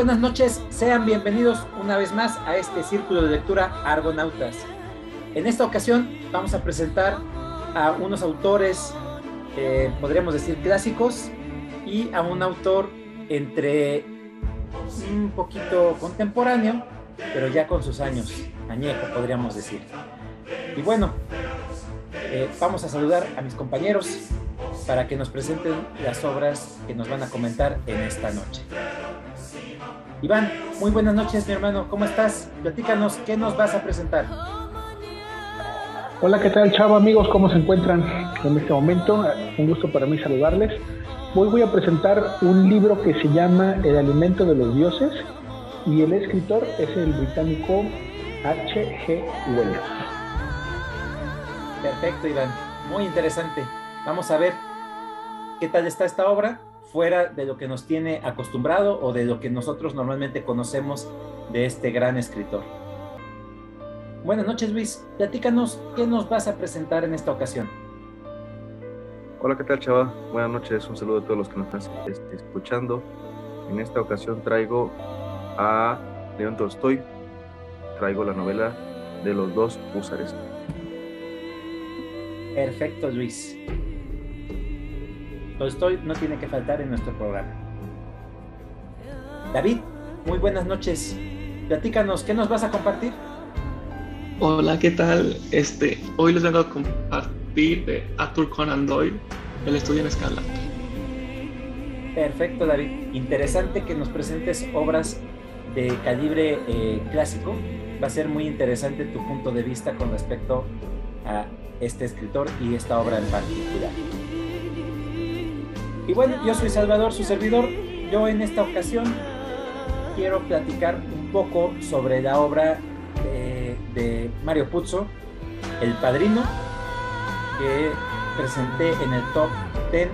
buenas noches. Sean bienvenidos una vez más a este círculo de lectura Argonautas. En esta ocasión vamos a presentar a unos autores, eh, podríamos decir clásicos, y a un autor entre un poquito contemporáneo, pero ya con sus años, añejo podríamos decir. Y bueno, eh, vamos a saludar a mis compañeros para que nos presenten las obras que nos van a comentar en esta noche. Iván, muy buenas noches, mi hermano. ¿Cómo estás? Platícanos, ¿qué nos vas a presentar? Hola, ¿qué tal, chavo amigos? ¿Cómo se encuentran en este momento? Un gusto para mí saludarles. Hoy voy a presentar un libro que se llama El alimento de los dioses y el escritor es el británico H.G. Wells. Perfecto, Iván. Muy interesante. Vamos a ver qué tal está esta obra fuera de lo que nos tiene acostumbrado o de lo que nosotros normalmente conocemos de este gran escritor. Buenas noches, Luis. Platícanos qué nos vas a presentar en esta ocasión. Hola, ¿qué tal, chava? Buenas noches. Un saludo a todos los que nos están este, escuchando. En esta ocasión traigo a León Tolstoy. Traigo la novela de los dos húsares. Perfecto, Luis. Tolstoy no tiene que faltar en nuestro programa. David, muy buenas noches. Platícanos, ¿qué nos vas a compartir? Hola, ¿qué tal? Este, hoy les vengo a compartir de Arthur Conan Doyle, El estudio en escala. Perfecto, David. Interesante que nos presentes obras de calibre eh, clásico. Va a ser muy interesante tu punto de vista con respecto a este escritor y esta obra en particular. Y bueno, yo soy Salvador, su servidor. Yo en esta ocasión quiero platicar un poco sobre la obra de, de Mario Puzo, El Padrino, que presenté en el top 10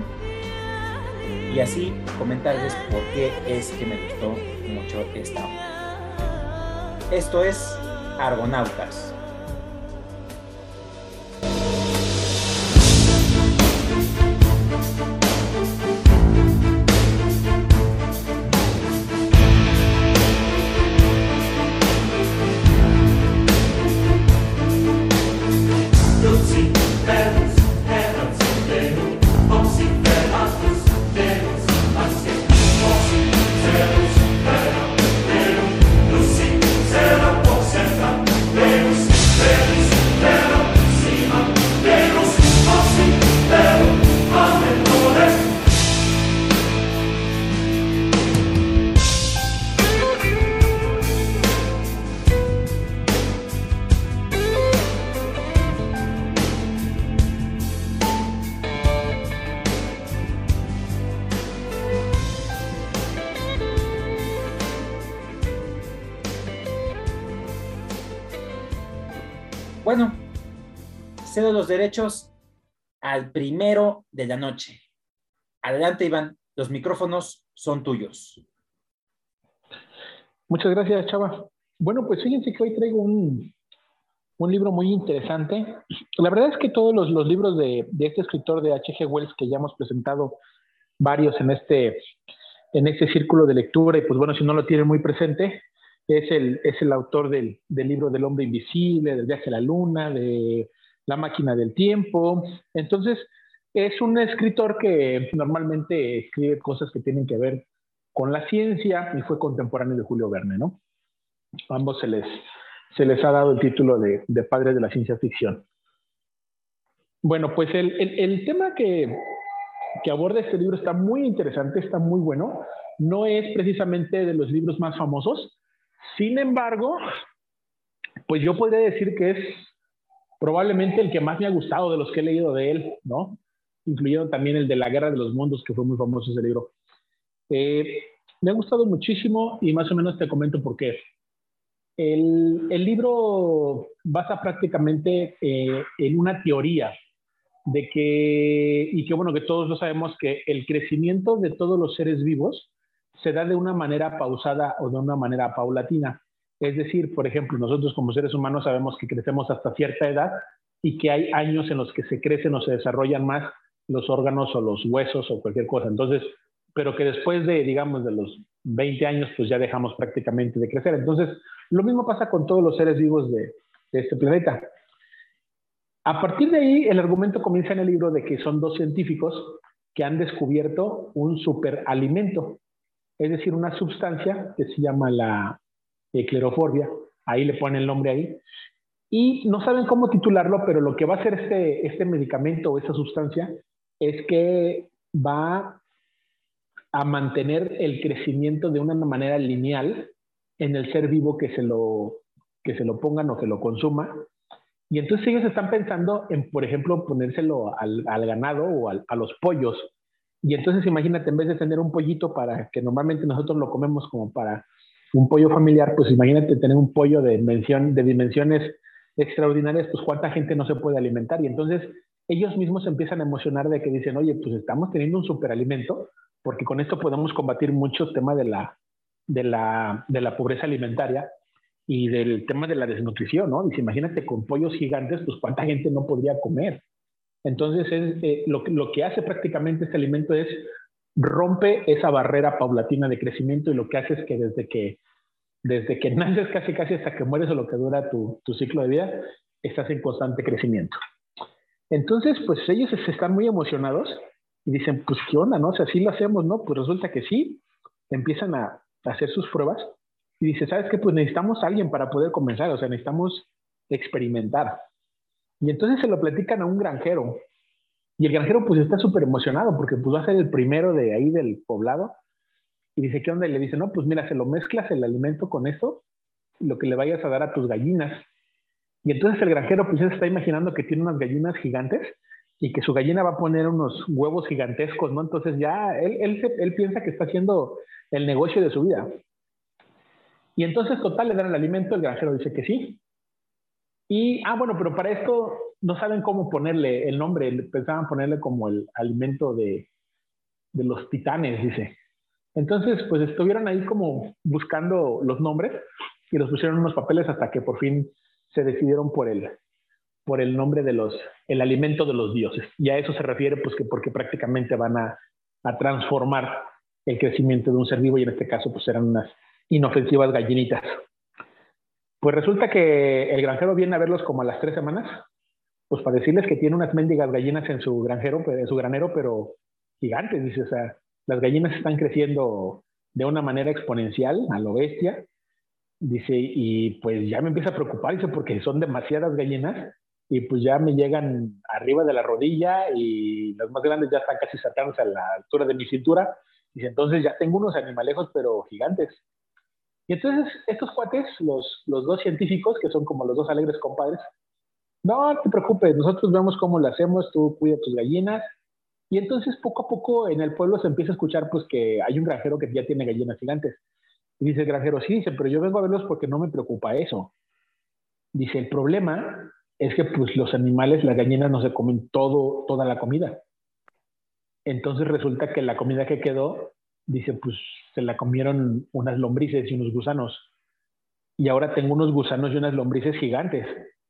y así comentarles por qué es que me gustó mucho esta obra. Esto es Argonautas. Derechos al primero de la noche. Adelante, Iván, los micrófonos son tuyos. Muchas gracias, Chava. Bueno, pues fíjense que hoy traigo un, un libro muy interesante. La verdad es que todos los, los libros de, de, este escritor de H.G. Wells que ya hemos presentado varios en este, en este círculo de lectura, y pues bueno, si no lo tienen muy presente, es el, es el autor del, del, libro del hombre invisible, del viaje a la luna, de la máquina del tiempo. Entonces, es un escritor que normalmente escribe cosas que tienen que ver con la ciencia y fue contemporáneo de Julio Verne, ¿no? Ambos se les, se les ha dado el título de, de padres de la ciencia ficción. Bueno, pues el, el, el tema que, que aborda este libro está muy interesante, está muy bueno. No es precisamente de los libros más famosos, sin embargo, pues yo podría decir que es probablemente el que más me ha gustado de los que he leído de él, ¿no? Incluyendo también el de La Guerra de los Mundos, que fue muy famoso ese libro. Eh, me ha gustado muchísimo y más o menos te comento por qué. El, libro basa prácticamente eh, en una teoría de que, y que bueno, que todos lo sabemos, que el crecimiento de todos los seres vivos se da de una manera pausada o de una manera paulatina. Es decir, por ejemplo, nosotros como seres humanos sabemos que crecemos hasta cierta edad y que hay años en los que se crecen o se desarrollan más los órganos o los huesos o cualquier cosa. Entonces, pero que después de, digamos, de los 20 años, pues ya dejamos prácticamente de crecer. Entonces, lo mismo pasa con todos los seres vivos de, de este planeta. A partir de ahí, el argumento comienza en el libro de que son dos científicos que han descubierto un superalimento, es decir, una sustancia que se llama la ecleroforbia, ahí le ponen el nombre ahí, y no saben cómo titularlo, pero lo que va a hacer este, este medicamento o esta sustancia es que va a mantener el crecimiento de una manera lineal en el ser vivo que se lo, que se lo pongan o que lo consuma. Y entonces ellos están pensando en, por ejemplo, ponérselo al, al ganado o al, a los pollos. Y entonces imagínate, en vez de tener un pollito para que normalmente nosotros lo comemos como para un pollo familiar, pues imagínate tener un pollo de, dimensión, de dimensiones extraordinarias, pues cuánta gente no se puede alimentar. Y entonces ellos mismos se empiezan a emocionar de que dicen, oye, pues estamos teniendo un superalimento, porque con esto podemos combatir mucho el tema de la, de la, de la pobreza alimentaria y del tema de la desnutrición, ¿no? Dice, imagínate con pollos gigantes, pues cuánta gente no podría comer. Entonces, es, eh, lo, lo que hace prácticamente este alimento es rompe esa barrera paulatina de crecimiento y lo que hace es que desde que desde que naces casi casi hasta que mueres o lo que dura tu, tu ciclo de vida, estás en constante crecimiento. Entonces, pues ellos están muy emocionados y dicen, pues qué onda, ¿no? O sea, lo hacemos, ¿no? Pues resulta que sí, empiezan a, a hacer sus pruebas y dice, ¿sabes qué? Pues necesitamos a alguien para poder comenzar, o sea, necesitamos experimentar. Y entonces se lo platican a un granjero. Y el granjero pues está súper emocionado porque pues va a ser el primero de ahí del poblado y dice, ¿qué onda? Y le dice, no, pues mira, se lo mezclas el alimento con eso, lo que le vayas a dar a tus gallinas. Y entonces el granjero pues se está imaginando que tiene unas gallinas gigantes y que su gallina va a poner unos huevos gigantescos, ¿no? Entonces ya él, él, él piensa que está haciendo el negocio de su vida. Y entonces, total, le dan el alimento, el granjero dice que sí. Y, ah, bueno, pero para esto no saben cómo ponerle el nombre, pensaban ponerle como el alimento de, de los titanes, dice. Entonces, pues estuvieron ahí como buscando los nombres y los pusieron en unos papeles hasta que por fin se decidieron por el, por el nombre de los, el alimento de los dioses. Y a eso se refiere, pues que porque prácticamente van a, a transformar el crecimiento de un ser vivo y en este caso pues eran unas inofensivas gallinitas. Pues resulta que el granjero viene a verlos como a las tres semanas, pues para decirles que tiene unas mendigas gallinas en su granjero, en su granero, pero gigantes, dice, o sea, las gallinas están creciendo de una manera exponencial, a lo bestia. Dice, y pues ya me empieza a preocupar, dice, porque son demasiadas gallinas y pues ya me llegan arriba de la rodilla y las más grandes ya están casi sacándose a la altura de mi cintura. Dice, entonces ya tengo unos animalejos, pero gigantes. Y entonces estos cuates, los, los dos científicos, que son como los dos alegres compadres, no te preocupes, nosotros vemos cómo lo hacemos, tú cuida tus gallinas, y entonces poco a poco en el pueblo se empieza a escuchar pues que hay un granjero que ya tiene gallinas gigantes. Y dice el granjero, sí, dice, pero yo vengo a verlos porque no me preocupa eso. Dice, el problema es que pues los animales, las gallinas no se comen todo, toda la comida. Entonces resulta que la comida que quedó, dice, pues se la comieron unas lombrices y unos gusanos. Y ahora tengo unos gusanos y unas lombrices gigantes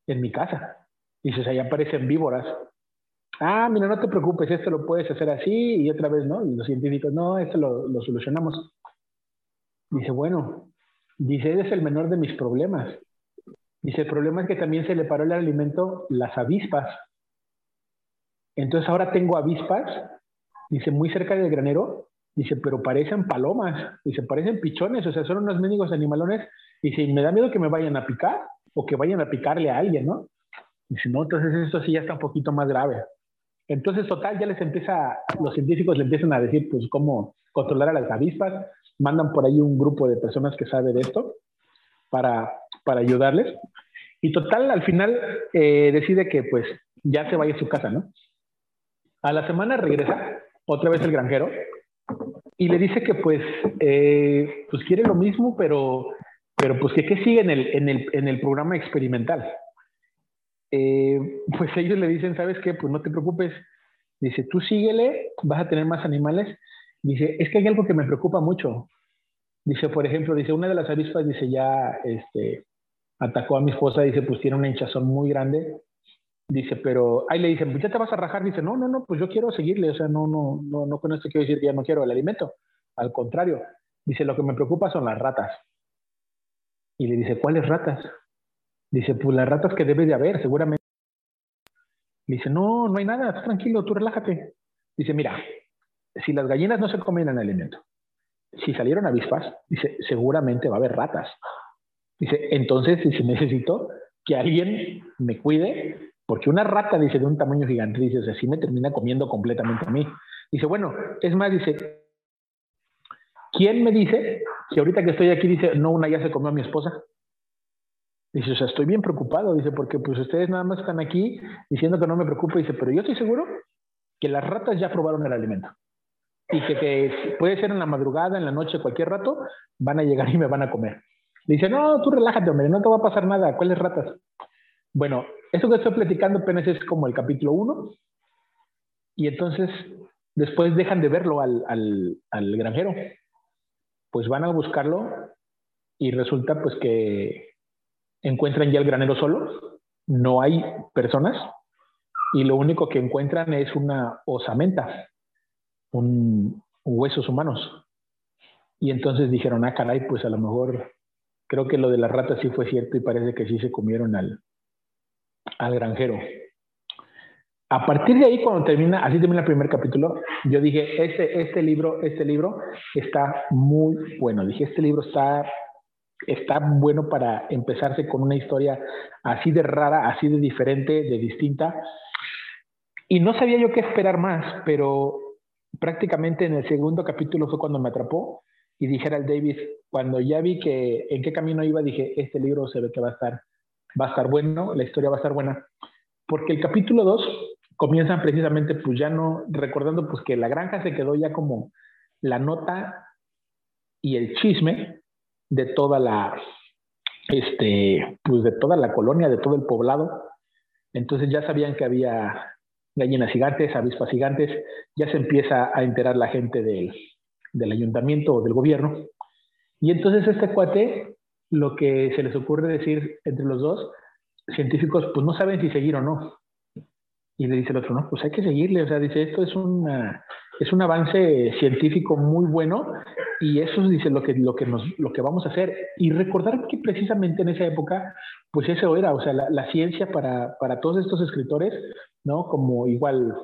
en mi casa. Dice, o sea, ya aparecen víboras ah, mira, no te preocupes, esto lo puedes hacer así y otra vez, ¿no? Y los científicos, no, esto lo, solucionamos. Dice, bueno, dice, eres el menor de mis problemas. Dice, el problema es que también se le paró el alimento las avispas. Entonces ahora tengo avispas, dice, muy cerca del granero, dice, pero parecen palomas, dice, parecen pichones, o sea, son unos mendigos animalones. Dice, me da miedo que me vayan a picar o que vayan a picarle a alguien, ¿no? Dice, no, entonces esto sí ya está un poquito más grave. Entonces, total, ya les empieza, los científicos le empiezan a decir, pues, cómo controlar a las avispas, mandan por ahí un grupo de personas que sabe de esto para, para ayudarles. Y total, al final eh, decide que, pues, ya se vaya a su casa, ¿no? A la semana regresa otra vez el granjero y le dice que, pues, eh, pues quiere lo mismo, pero, pero pues que, que sigue en el, en, el, en el programa experimental. Eh, pues ellos le dicen, ¿sabes qué? Pues no te preocupes. Dice, tú síguele, vas a tener más animales. Dice, es que hay algo que me preocupa mucho. Dice, por ejemplo, dice, una de las avispas, dice, ya este, atacó a mi esposa, dice, pues tiene una hinchazón muy grande. Dice, pero ahí le dicen, pues ya te vas a rajar. Dice, no, no, no, pues yo quiero seguirle, o sea, no, no, no, no con esto quiero decir que ya no quiero el alimento. Al contrario, dice, lo que me preocupa son las ratas. Y le dice, ¿cuáles ratas? Dice, pues las ratas que debe de haber, seguramente. Dice, no, no hay nada, tranquilo, tú relájate. Dice, mira, si las gallinas no se comen el alimento, si salieron avispas, dice, seguramente va a haber ratas. Dice, entonces, si necesito que alguien me cuide, porque una rata, dice, de un tamaño gigante, dice, o me termina comiendo completamente a mí. Dice, bueno, es más, dice, ¿quién me dice si ahorita que estoy aquí, dice, no, una ya se comió a mi esposa? Dice, o sea, estoy bien preocupado, dice, porque pues ustedes nada más están aquí diciendo que no me preocupe, dice, pero yo estoy seguro que las ratas ya probaron el alimento y que, puede ser en la madrugada, en la noche, cualquier rato, van a llegar y me van a comer. Dice, no, tú relájate, hombre, no te va a pasar nada, ¿cuáles ratas? Bueno, eso que estoy platicando apenas es como el capítulo 1, y entonces después dejan de verlo al, al, al granjero. Pues van a buscarlo y resulta pues que encuentran ya el granero solo, no hay personas, y lo único que encuentran es una osamenta, un, huesos humanos. Y entonces dijeron, ah, caray, pues a lo mejor creo que lo de las ratas sí fue cierto y parece que sí se comieron al, al granjero. A partir de ahí, cuando termina, así termina el primer capítulo, yo dije, este, este libro, este libro está muy bueno. Dije, este libro está, está bueno para empezarse con una historia así de rara, así de diferente, de distinta. Y no sabía yo qué esperar más, pero prácticamente en el segundo capítulo fue cuando me atrapó y dijera el David, cuando ya vi que en qué camino iba, dije, este libro se ve que va a estar, va a estar bueno, la historia va a estar buena, porque el capítulo 2 comienza precisamente pues ya no, recordando pues que la granja se quedó ya como la nota y el chisme de toda la, este, pues de toda la colonia, de todo el poblado. Entonces ya sabían que había gallinas gigantes, avispas gigantes, ya se empieza a enterar la gente del, del ayuntamiento o del gobierno. Y entonces este cuate, lo que se les ocurre decir entre los dos, científicos, pues no saben si seguir o no. Y le dice el otro, no, pues hay que seguirle, o sea, dice, esto es, una, es un avance científico muy bueno y eso dice lo que, lo, que nos, lo que vamos a hacer. Y recordar que precisamente en esa época, pues eso era, o sea, la, la ciencia para, para, todos estos escritores, ¿no? Como igual,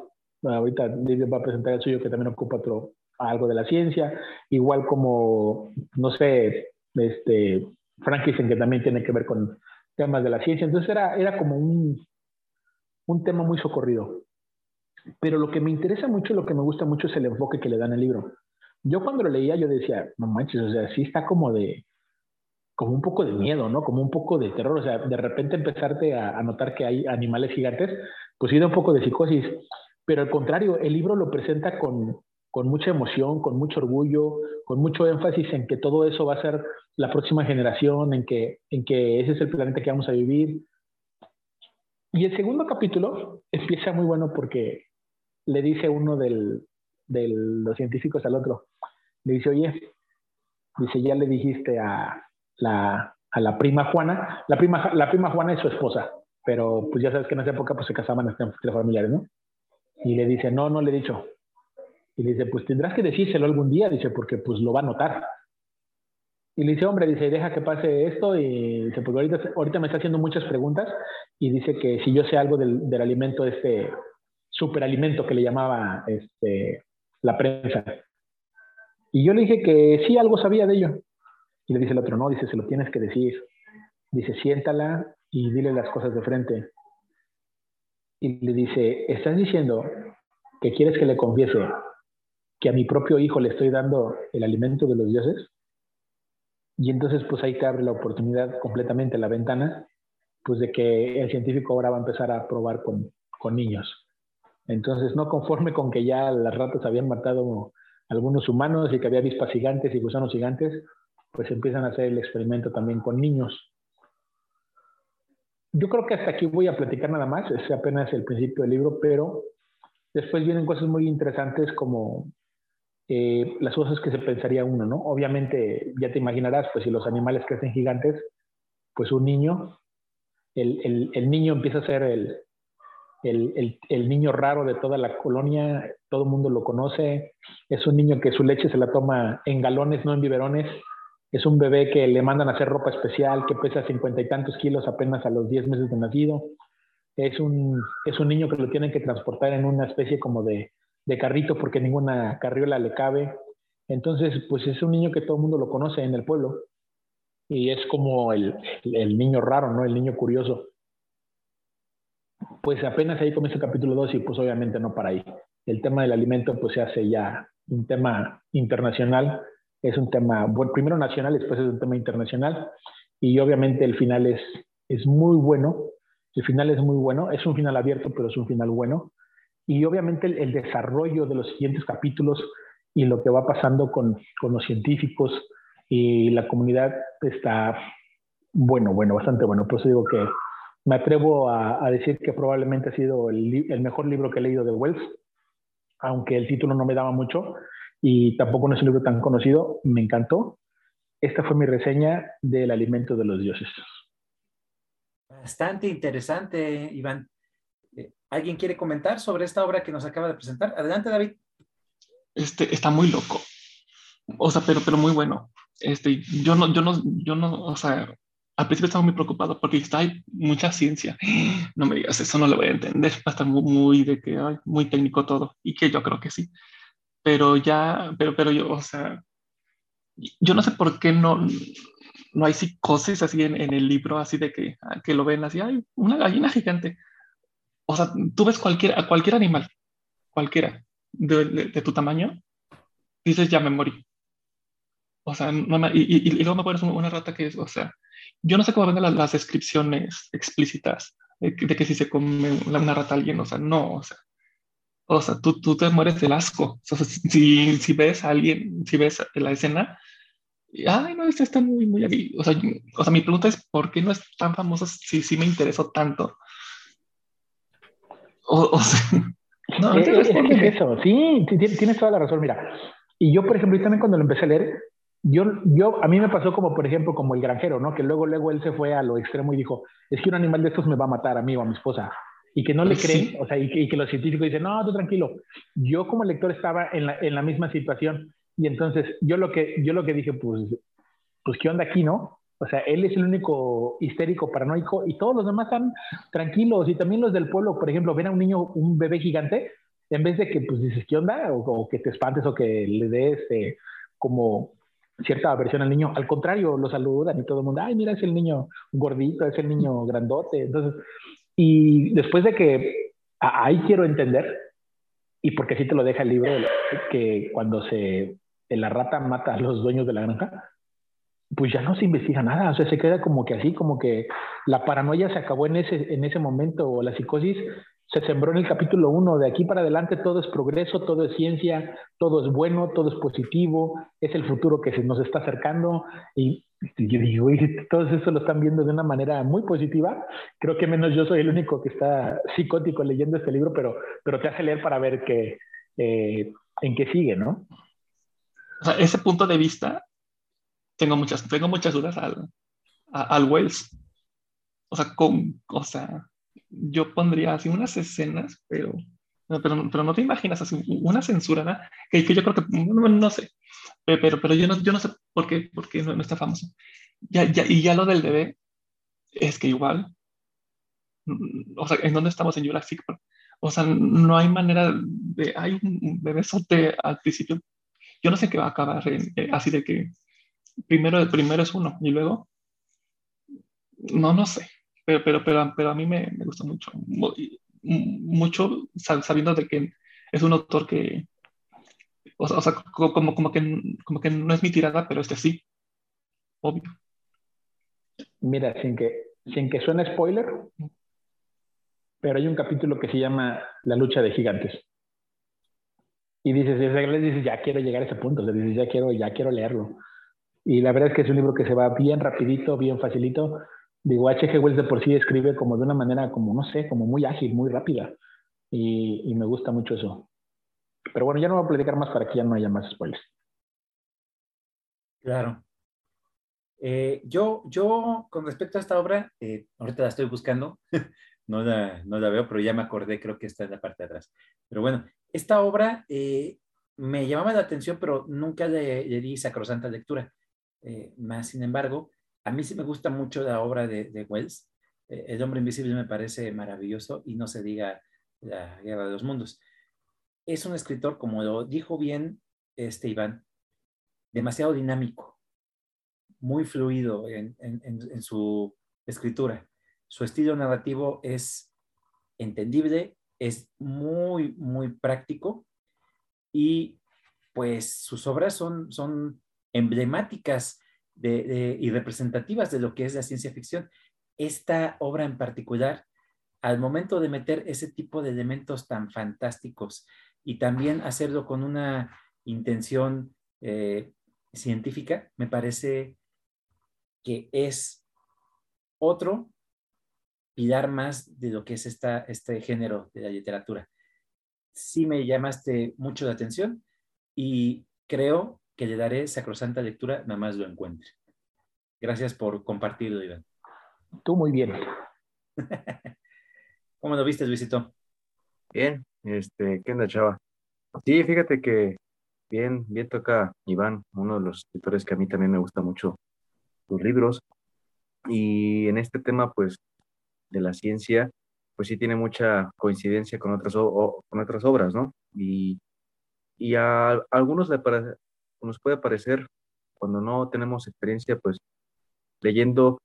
ahorita David va a presentar el suyo que también ocupa otro, algo de la ciencia, igual como, no sé, este, Frankenstein que también tiene que ver con temas de la ciencia. Entonces era, era como un, un tema muy socorrido. Pero lo que me interesa mucho, lo que me gusta mucho es el enfoque que le dan al libro. Yo cuando lo leía, yo decía, no manches, o sea, sí está como de, como un poco de miedo, ¿no? Como un poco de terror, o sea, de repente empezarte a, a notar que hay animales gigantes, pues sí da un poco de psicosis, pero al contrario, el libro lo presenta con, con mucha emoción, con mucho orgullo, con mucho énfasis en que todo eso va a ser la próxima generación, en que, en que ese es el planeta que vamos a vivir. Y el segundo capítulo empieza muy bueno porque le dice uno de los científicos al otro, le dice, oye, dice, ya le dijiste a la, a la prima Juana, la prima, la prima Juana es su esposa, pero pues ya sabes que en esa época pues se casaban entre familiares, ¿no? Y le dice, no, no le he dicho. Y le dice, pues tendrás que decírselo algún día, dice, porque pues lo va a notar. Y le dice, hombre, dice, deja que pase esto. Y dice, porque ahorita, ahorita me está haciendo muchas preguntas. Y dice que si yo sé algo del, del alimento, este superalimento que le llamaba este, la prensa. Y yo le dije que sí, algo sabía de ello. Y le dice el otro, no, dice, se lo tienes que decir. Dice, siéntala y dile las cosas de frente. Y le dice, ¿estás diciendo que quieres que le confiese que a mi propio hijo le estoy dando el alimento de los dioses? Y entonces pues ahí te abre la oportunidad completamente la ventana, pues de que el científico ahora va a empezar a probar con, con niños. Entonces, no conforme con que ya las ratas habían matado algunos humanos y que había avispas gigantes y gusanos gigantes, pues empiezan a hacer el experimento también con niños. Yo creo que hasta aquí voy a platicar nada más, es apenas el principio del libro, pero después vienen cosas muy interesantes como eh, las cosas que se pensaría uno, ¿no? Obviamente, ya te imaginarás, pues si los animales crecen gigantes, pues un niño, el, el, niño empieza a ser el, el, el, niño raro de toda la colonia, todo el mundo lo conoce, es un niño que su leche se la toma en galones, no en biberones, es un bebé que le mandan a hacer ropa especial, que pesa cincuenta y tantos kilos apenas a los diez meses de nacido, es un, es un niño que lo tienen que transportar en una especie como de, de carrito porque ninguna carriola le cabe. Entonces, pues es un niño que todo el mundo lo conoce en el pueblo y es como el, el niño raro, ¿no? El niño curioso. Pues apenas ahí comienza el capítulo 2 y pues obviamente no para ahí. El tema del alimento pues se hace ya un tema internacional, es un tema, bueno, primero nacional, después es un tema internacional y obviamente el final es, es muy bueno, el final es muy bueno, es un final abierto pero es un final bueno y obviamente el, desarrollo de los siguientes capítulos y lo que va pasando con, con, los científicos y la comunidad está bueno, bueno, bastante bueno. Por eso digo que me atrevo a, decir que probablemente ha sido el, el, mejor libro que he leído de Wells, aunque el título no me daba mucho y tampoco no es un libro tan conocido, me encantó. Esta fue mi reseña del alimento de los dioses. Bastante interesante, Iván. ¿Alguien quiere comentar sobre esta obra que nos acaba de presentar? Adelante, David. Este, está muy loco. O sea, pero, pero muy bueno. Este, yo no, yo no, yo no, o sea, al principio estaba muy preocupado porque está hay mucha ciencia. No me digas, eso no lo voy a entender. Va a estar muy, muy de que, ay, muy técnico todo. Y que yo creo que sí. Pero ya, pero, pero yo, o sea, yo no sé por qué no, no hay psicosis así en, en el libro, así de que, que lo ven así, hay una gallina gigante o sea, tú ves cualquier, a cualquier animal, cualquiera de, tu tamaño, dices, ya me morí. O sea, y, luego me pones una rata que es, o sea, yo no sé cómo ven las, descripciones explícitas de, que si se come una rata a alguien, o sea, no, o sea, o sea, tú, tú te mueres del asco. O sea, si, si ves a alguien, si ves la escena, ay, no, este está muy, muy aquí. O sea, o sea, mi pregunta es, ¿por qué no es tan famoso si, si me interesó tanto? O, no, es, eso, sí, tienes toda la razón, mira. Y yo, por ejemplo, también cuando lo empecé a leer, yo, yo, a mí me pasó como, por ejemplo, como el granjero, ¿no? Que luego, luego él se fue a lo extremo y dijo, es que un animal de estos me va a matar a mí o a mi esposa. Y que no le creen, o sea, y que, y que, los científicos dicen, no, tú tranquilo. Yo como lector estaba en la, en la misma situación. Y entonces yo lo que, yo lo que dije, pues, pues, ¿qué onda aquí, no? O sea, él es el único histérico, paranoico, y todos los demás están tranquilos. Y también los del pueblo, por ejemplo, ven a un niño, un bebé gigante, en vez de que pues dices, ¿qué onda? O, que te espantes o que le des eh, como cierta aversión al niño. Al contrario, lo saludan y todo el mundo, ay, mira, es el niño gordito, es el niño grandote. Entonces, y después de que ahí quiero entender, y porque así te lo deja el libro, que cuando se la rata mata a los dueños de la granja, pues ya no se investiga nada, o sea, se queda como que así, como que la paranoia se acabó en ese, en ese momento, o la psicosis se sembró en el capítulo 1, de aquí para adelante todo es progreso, todo es ciencia, todo es bueno, todo es positivo, es el futuro que se nos está acercando, y, yo digo, y todos eso lo están viendo de una manera muy positiva, creo que menos yo soy el único que está psicótico leyendo este libro, pero, pero te hace leer para ver que, eh, en qué sigue, ¿no? O sea, ese punto de vista tengo muchas, tengo muchas dudas al, al Wells. O sea, con, o sea, yo pondría así unas escenas, pero, pero, pero no te imaginas así una censura, ¿no? que, que, yo creo que, no, sé, pero, pero yo, no, yo no sé por qué, por qué no, está famoso. Ya, ya, y ya lo del bebé, es que igual, o sea, ¿en dónde estamos en Jurassic Park? O sea, no hay manera de, hay un bebé sote al principio. Yo no sé qué va a acabar eh, así de que primero, primero es uno y luego, no, no sé, pero, pero, pero, pero a mí me, me gusta mucho, mucho sabiendo de que es un autor que, o sea, como, como, que, como que no es mi tirada, pero este sí, obvio. Mira, sin que, sin que suene spoiler, pero hay un capítulo que se llama La lucha de gigantes. Y dices, dices, ya quiero llegar a ese punto, dices, ya quiero, ya quiero leerlo. Y la verdad es que es un libro que se va bien rapidito, bien facilito. Digo, H.G. Wells de por sí escribe como de una manera, como no sé, como muy ágil, muy rápida. Y, me gusta mucho eso. Pero bueno, ya no voy a platicar más para que ya no haya más spoilers. Claro. Eh, yo, yo, con respecto a esta obra, eh, ahorita la estoy buscando, no, la, no la veo, pero ya me acordé, creo que está en la parte de atrás. Pero bueno, esta obra eh, me llamaba la atención, pero nunca le, le di sacrosanta lectura. más sin embargo, a mí sí me gusta mucho la obra de, Wells. El hombre invisible me parece maravilloso y no se diga la guerra de los mundos. Es un escritor, como lo dijo bien este Iván, demasiado dinámico, muy fluido en, su escritura. Su estilo narrativo es entendible, es muy, muy práctico y pues sus obras son, son emblemáticas y representativas de lo que es la ciencia ficción. Esta obra en particular, al momento de meter ese tipo de elementos tan fantásticos y también hacerlo con una intención eh, científica, me parece que es otro pilar más de lo que es esta, este género de la literatura. Sí me llamaste mucho la atención y creo que le daré sacrosanta lectura nada más lo encuentre. Gracias por compartirlo, Iván. Tú muy bien. ¿Cómo lo viste, Luisito? Bien, este, ¿qué onda, chava? Sí, fíjate que bien, bien toca Iván, uno de los escritores que a mí también me gusta mucho sus libros. Y en este tema, pues, de la ciencia, pues sí tiene mucha coincidencia con otras, con otras obras, ¿no? Y, y a, algunos le nos puede parecer, cuando no tenemos experiencia, pues, leyendo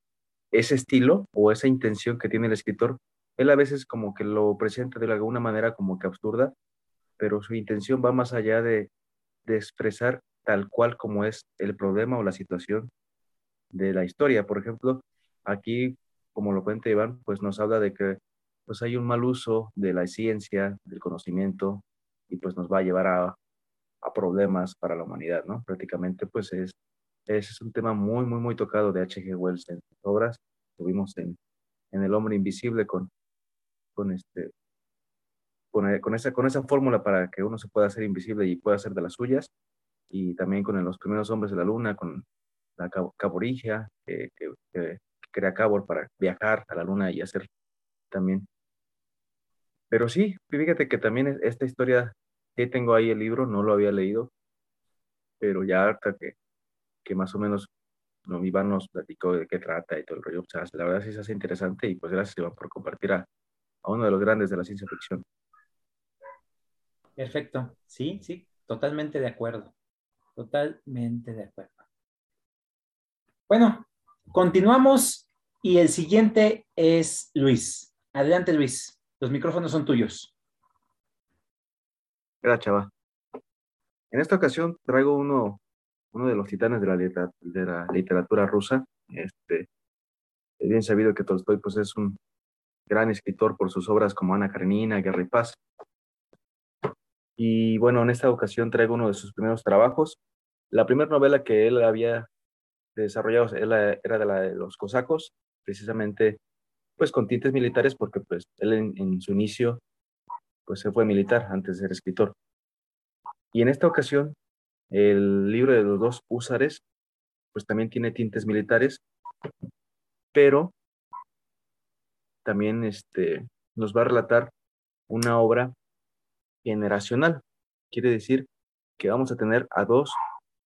ese estilo o esa intención que tiene el escritor, él a veces como que lo presenta de alguna manera como que absurda, pero su intención va más allá de, de expresar tal cual como es el problema o la situación de la historia. Por ejemplo, aquí, como lo cuenta Iván, pues nos habla de que pues hay un mal uso de la ciencia, del conocimiento, y pues nos va a llevar a, a problemas para la humanidad, ¿no? Prácticamente, pues es, es un tema muy, muy, muy tocado de H.G. Wells en sus obras. Tuvimos en, en El Hombre Invisible con, con, este, con, con esa, con esa fórmula para que uno se pueda hacer invisible y pueda hacer de las suyas, y también con los primeros hombres de la luna, con la Caborigia, que, que, crea Cabor para viajar a la luna y hacer también. Pero sí, fíjate que también esta historia, que tengo ahí el libro, no lo había leído, pero ya harta que, que más o menos no, Iván nos platicó de qué trata y todo el rollo. O sea, la verdad sí se hace interesante y pues gracias Iván por compartir a uno de los grandes de la ciencia ficción. Perfecto, sí, sí, totalmente de acuerdo, totalmente de acuerdo. Bueno, continuamos y el siguiente es Luis. Adelante, Luis. Los micrófonos son tuyos. Gracias, chava. En esta ocasión traigo uno, uno de los titanes de la, literatura rusa. Este, es bien sabido que Tolstoy pues, es un gran escritor por sus obras como Ana Karenina, Guerra y Paz. Y bueno, en esta ocasión traigo uno de sus primeros trabajos. La primera novela que él había desarrollados era de la de los cosacos, precisamente pues con tintes militares, porque pues él en, su inicio pues se fue militar antes de ser escritor. Y en esta ocasión, el libro de los dos húsares, pues también tiene tintes militares, pero también este, nos va a relatar una obra generacional. Quiere decir que vamos a tener a dos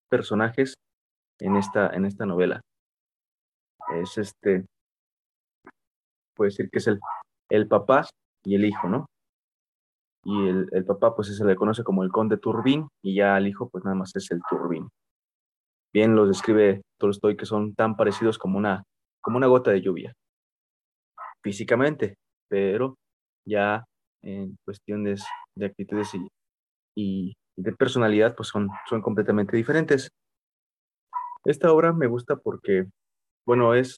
personajes en esta, en esta novela. Es este, puede decir que es el, el papá y el hijo, ¿no? Y el, el papá, pues se le conoce como el conde Turbín, y ya el hijo, pues nada más es el Turbín. Bien los describe Tolstoy que son tan parecidos como una, como una gota de lluvia, físicamente, pero ya en cuestiones de actitudes y, y de personalidad, pues son, son completamente diferentes. Esta obra me gusta porque, bueno, es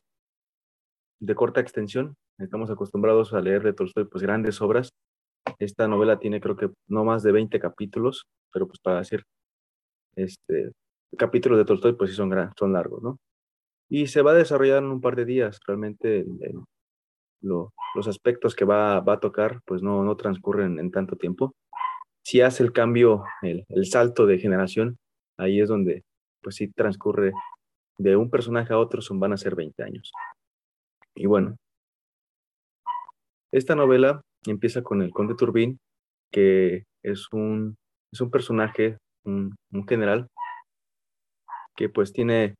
de corta extensión. Estamos acostumbrados a leer de Tolstoy pues grandes obras. Esta novela tiene creo que no más de 20 capítulos, pero pues para decir, este, capítulos de Tolstoy pues sí son, son largos, ¿no? Y se va a desarrollar en un par de días. Realmente los aspectos que va, va, a tocar pues no, no transcurren en tanto tiempo. si hace el cambio, el, el, salto de generación, ahí es donde, pues sí, transcurre de un personaje a otro, son, van a ser 20 años. Y bueno, esta novela empieza con el conde Turbín, que es un, es un personaje, un, un general, que pues tiene,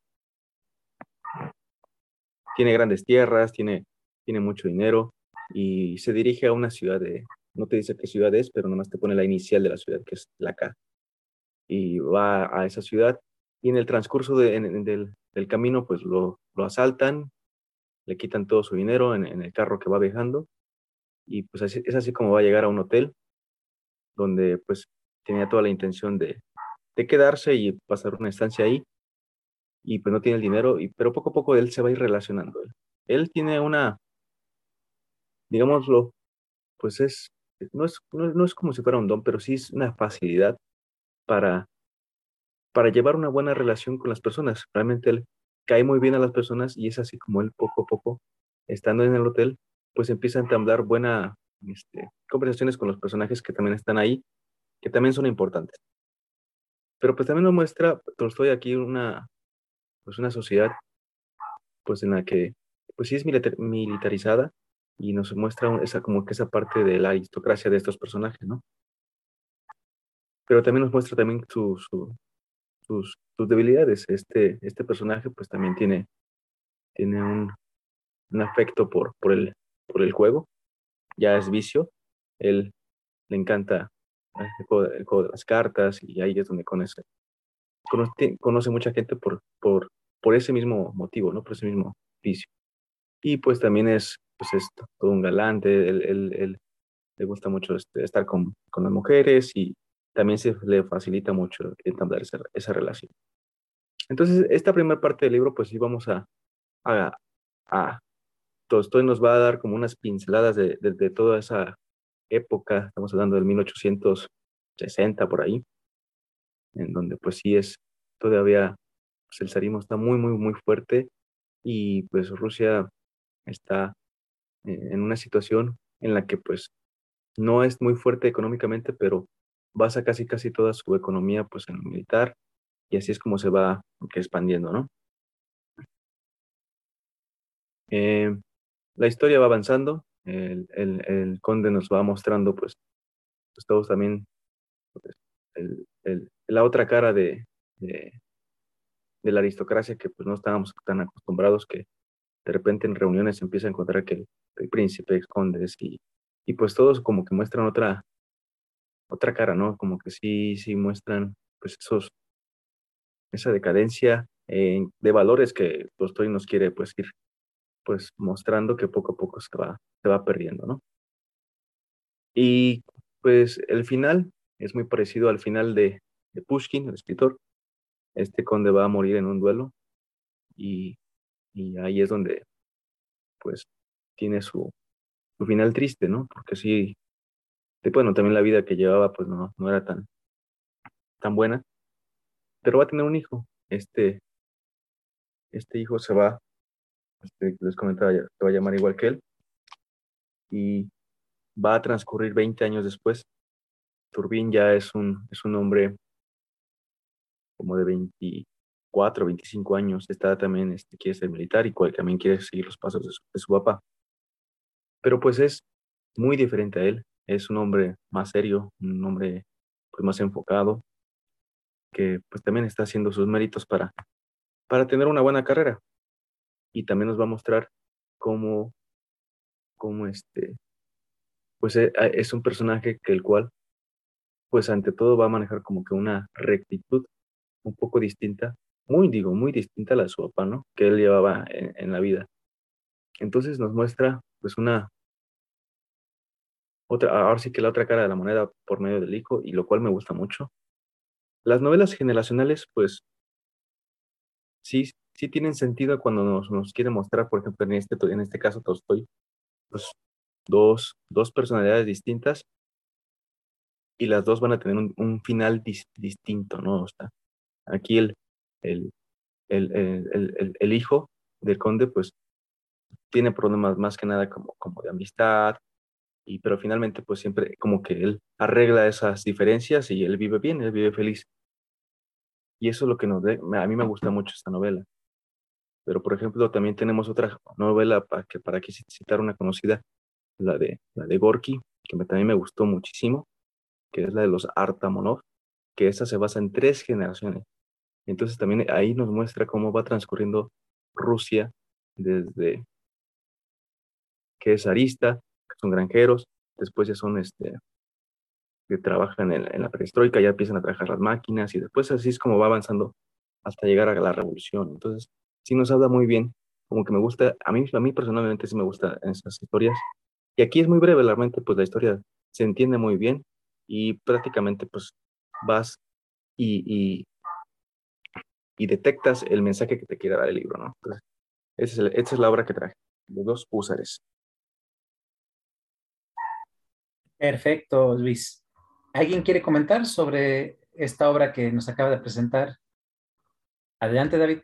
tiene grandes tierras, tiene, tiene mucho dinero y se dirige a una ciudad de, no te dice qué ciudad es, pero nomás te pone la inicial de la ciudad, que es la K. Y va a esa ciudad y en el transcurso del, del, camino pues lo, lo, asaltan, le quitan todo su dinero en, en, el carro que va viajando y pues es así como va a llegar a un hotel donde pues tenía toda la intención de, de quedarse y pasar una estancia ahí y pues no tiene el dinero, y, pero poco a poco él se va a ir relacionando. Él, tiene una, digámoslo, pues es, no es, no, es como si fuera un don, pero sí es una facilidad para, para llevar una buena relación con las personas. Realmente él cae muy bien a las personas y es así como él poco a poco, estando en el hotel, pues empieza a entablar buenas este, conversaciones con los personajes que también están ahí, que también son importantes. Pero pues también nos muestra estoy aquí una, pues una sociedad pues en la que pues sí es militarizada y nos muestra esa como que esa parte de la aristocracia de estos personajes, ¿no? Pero también nos muestra también su, sus, sus, debilidades. Este, este personaje pues también tiene, tiene un, un afecto por, por, el, por el juego, ya es vicio, él le encanta el juego, el juego de las cartas y ahí es donde conoce, conoce, mucha gente por, por, por ese mismo motivo, ¿no? Por ese mismo vicio. Y pues también es, pues es todo un galante, él, él, le gusta mucho este, estar con, con, las mujeres y también se le facilita mucho entablar esa, esa relación. Entonces, esta primera parte del libro, pues sí vamos a, a Tolstoy nos va a dar como unas pinceladas de, de, toda esa época, estamos hablando del 1860 por ahí, en donde pues sí es todavía pues el zarismo está muy, muy, muy fuerte y pues Rusia está eh, en una situación en la que pues no es muy fuerte económicamente, pero basa casi, casi toda su economía pues en lo militar y así es como se va expandiendo, ¿no? Eh, la historia va avanzando, el, el, el, conde nos va mostrando pues, pues todos también pues, la otra cara de, de, la aristocracia que pues no estábamos tan acostumbrados que de repente en reuniones se empieza a encontrar que el, príncipe, condes y, y pues todos como que muestran otra, otra cara, ¿no? Como que sí, sí muestran pues esos, esa decadencia eh, de valores que Tolstoy nos quiere pues ir pues mostrando que poco a poco se va, se va perdiendo, ¿no? Y pues el final es muy parecido al final de, Pushkin, el escritor. Este conde va a morir en un duelo y, y ahí es donde pues tiene su, su final triste, ¿no? Porque sí, bueno, también la vida que llevaba pues no, no era tan, tan buena, pero va a tener un hijo. Este, este hijo se va este, les comentaba, se va a llamar igual que él, y va a transcurrir 20 años después. Turbín ya es un, es un hombre como de 24, 25 años, está también, este, quiere ser militar y cual, también quiere seguir los pasos de su, papá. Pero pues es muy diferente a él, es un hombre más serio, un hombre pues más enfocado, que pues también está haciendo sus méritos para, para tener una buena carrera y también nos va a mostrar cómo, cómo este, pues eh, es un personaje que el cual, pues ante todo va a manejar como que una rectitud un poco distinta, muy digo, muy distinta a la de su papá, ¿no? Que él llevaba en, la vida. Entonces nos muestra pues una, otra, ahora sí que la otra cara de la moneda por medio del hijo, y lo cual me gusta mucho. Las novelas generacionales, pues, sí, sí tienen sentido cuando nos, nos quiere mostrar, por ejemplo, en este, en este caso Tolstoy, pues, dos, dos personalidades distintas y las dos van a tener un, final distinto, ¿no? O sea, aquí el, el, el, el, el, hijo del conde, pues, tiene problemas más que nada como, como de amistad, y pero finalmente pues siempre como que él arregla esas diferencias y él vive bien, él vive feliz. Y eso es lo que nos de, a mí me gusta mucho esta novela. Pero por ejemplo también tenemos otra novela para que para que citar una conocida, la de la de Gorky, que también me gustó muchísimo, que es la de los Artamonov, que esa se basa en tres generaciones. Entonces también ahí nos muestra cómo va transcurriendo Rusia desde que es arista, que son granjeros, después ya son este, que trabajan en, la perestroika, ya empiezan a trabajar las máquinas y después así es como va avanzando hasta llegar a la revolución. Entonces, sí nos habla muy bien, como que me gusta, a mí, a mí personalmente sí me gustan esas historias. Y aquí es muy breve, realmente, pues la historia se entiende muy bien y prácticamente pues vas y, detectas el mensaje que te quiere dar el libro, ¿no? Entonces, esa es, la obra que traje, los dos húsares. Perfecto, Luis. ¿Alguien quiere comentar sobre esta obra que nos acaba de presentar? Adelante, David.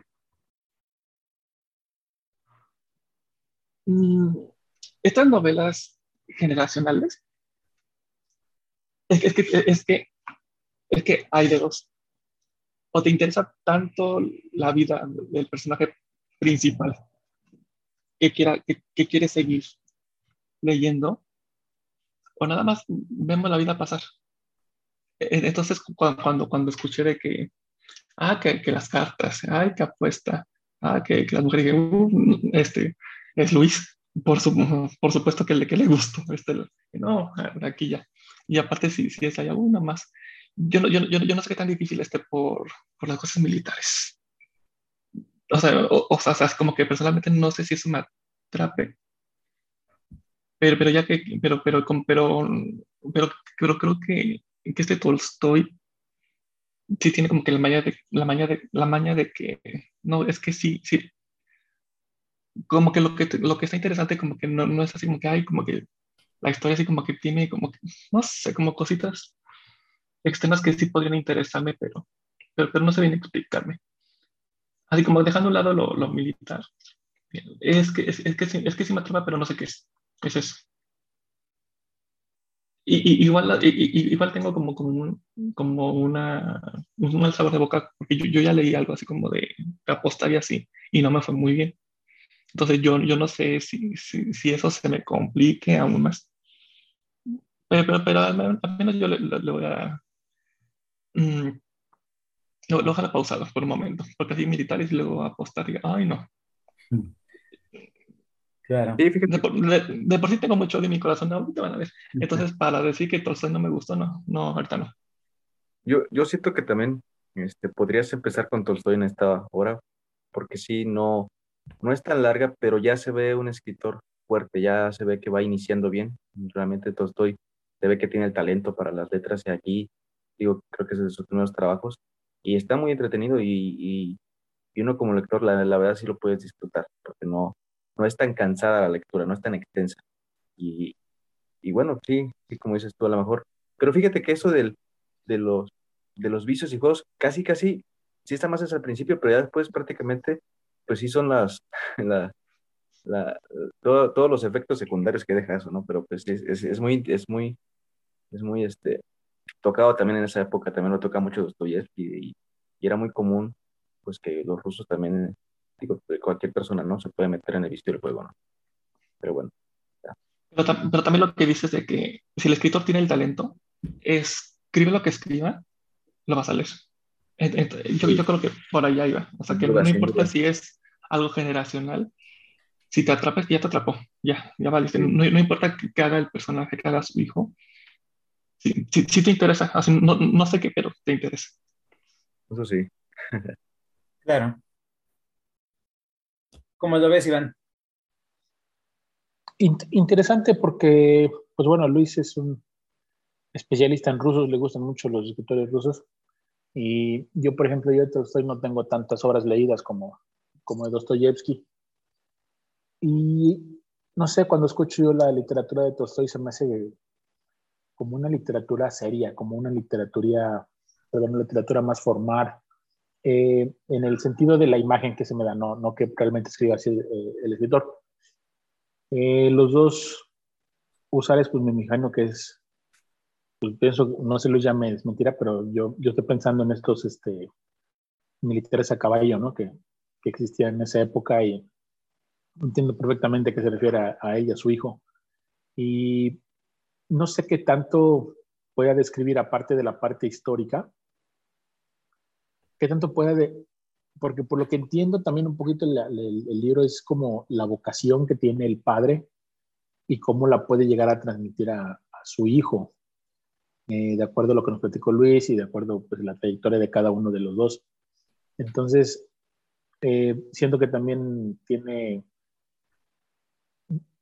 Mm, estas novelas generacionales es que, es que, es que hay de dos. O te interesa tanto la vida del personaje principal que, quiera, que, que quiere seguir leyendo o nada más vemos la vida pasar. Entonces, cuando, cuando, escuché de que, ah, que, que, las cartas, ay, que apuesta, ah, que, que las mujeres, uh, este, es Luis, por, su, por supuesto que le, que le gustó, este, no, aquí ya. Y aparte, si, si es hay alguna más, yo yo, yo, yo no sé qué tan difícil esté por, por las cosas militares. O sea, o, o sea, es como que personalmente no sé si eso me atrape, pero, pero ya que, pero, pero, pero, pero, pero creo que, que este Tolstoy sí tiene como que la maña de, la maña de, la maña de que, no, es que sí, sí, como que lo que, lo que está interesante como que no, no es así como que hay, como que la historia así como que tiene como que, no sé, como cositas externas que sí podrían interesarme, pero, pero, pero no sé bien explicarme. Así como dejando a un lado lo, lo militar. Es que, es, es, que, es que sí me atrapa, pero no sé qué es es eso. Y, igual, igual tengo como, como, un, como una, un mal sabor de boca, porque yo, yo, ya leí algo así como de apostar y así, y no me fue muy bien. Entonces yo, yo no sé si, si, si eso se me complique aún más. Pero, pero, al menos yo le, le, voy a... Mm, lo, lo ojalá pausado por un momento, porque así militares y luego apostar y, ay no. Mm. Claro. de, por, sí tengo mucho odio en mi corazón, te van a ver. Entonces, para decir que Tolstoy no me gustó, no, no, ahorita no. Yo, yo siento que también este, podrías empezar con Tolstoy en esta hora, porque sí, no, no es tan larga, pero ya se ve un escritor fuerte, ya se ve que va iniciando bien. Realmente Tolstoy se ve que tiene el talento para las letras y aquí, digo, creo que es de sus primeros trabajos y está muy entretenido y, y, uno como lector, la, la verdad sí lo puedes disfrutar, porque no, no es tan cansada la lectura, no es tan extensa. Y, y bueno, sí, sí, como dices tú, a lo mejor. Pero fíjate que eso del, de, los, de los vicios y juegos, casi, casi, sí está más desde el principio, pero ya después prácticamente, pues sí son las, la, la, todos los efectos secundarios que deja eso, ¿no? Pero pues es, es, muy, es muy, es muy, este, tocado también en esa época, también lo toca mucho Dostoyevsky y, y era muy común, pues que los rusos también digo, cualquier persona, ¿no? Se puede meter en el visto del juego, ¿no? Pero bueno. Pero, pero, también lo que dices de que si el escritor tiene el talento, escribe lo que escriba, lo vas a leer. Yo, yo creo que por allá iba. O sea, que no, importa si es algo generacional, si te atrapas, ya te atrapó, ya, ya vale. No, no importa que haga el personaje, que haga su hijo. Si, si, te interesa, así, no, no sé qué, pero te interesa. Eso sí. claro. ¿Cómo lo ves, Iván? interesante porque, pues bueno, Luis es un especialista en rusos, le gustan mucho los escritores rusos. Y yo, por ejemplo, yo no tengo tantas obras leídas como, como Dostoyevsky. Y no sé, cuando escucho yo la literatura de Tolstoy se me hace como una literatura seria, como una literatura, perdón, una literatura más formal, eh, en el sentido de la imagen que se me da, no, no que realmente escriba así eh, el escritor. Eh, los dos usar es pues me imagino que es, pues, pienso, no se lo llame, es mentira, pero yo, yo estoy pensando en estos este, militares a caballo, ¿no? Que, que existían en esa época y entiendo perfectamente que se refiere a, a ella, a su hijo. Y no sé qué tanto pueda describir, aparte de la parte histórica, qué tanto puede, porque por lo que entiendo también un poquito el, el, libro es como la vocación que tiene el padre y cómo la puede llegar a transmitir a, a su hijo, eh, de acuerdo a lo que nos platicó Luis y de acuerdo pues la trayectoria de cada uno de los dos. Entonces, eh, siento que también tiene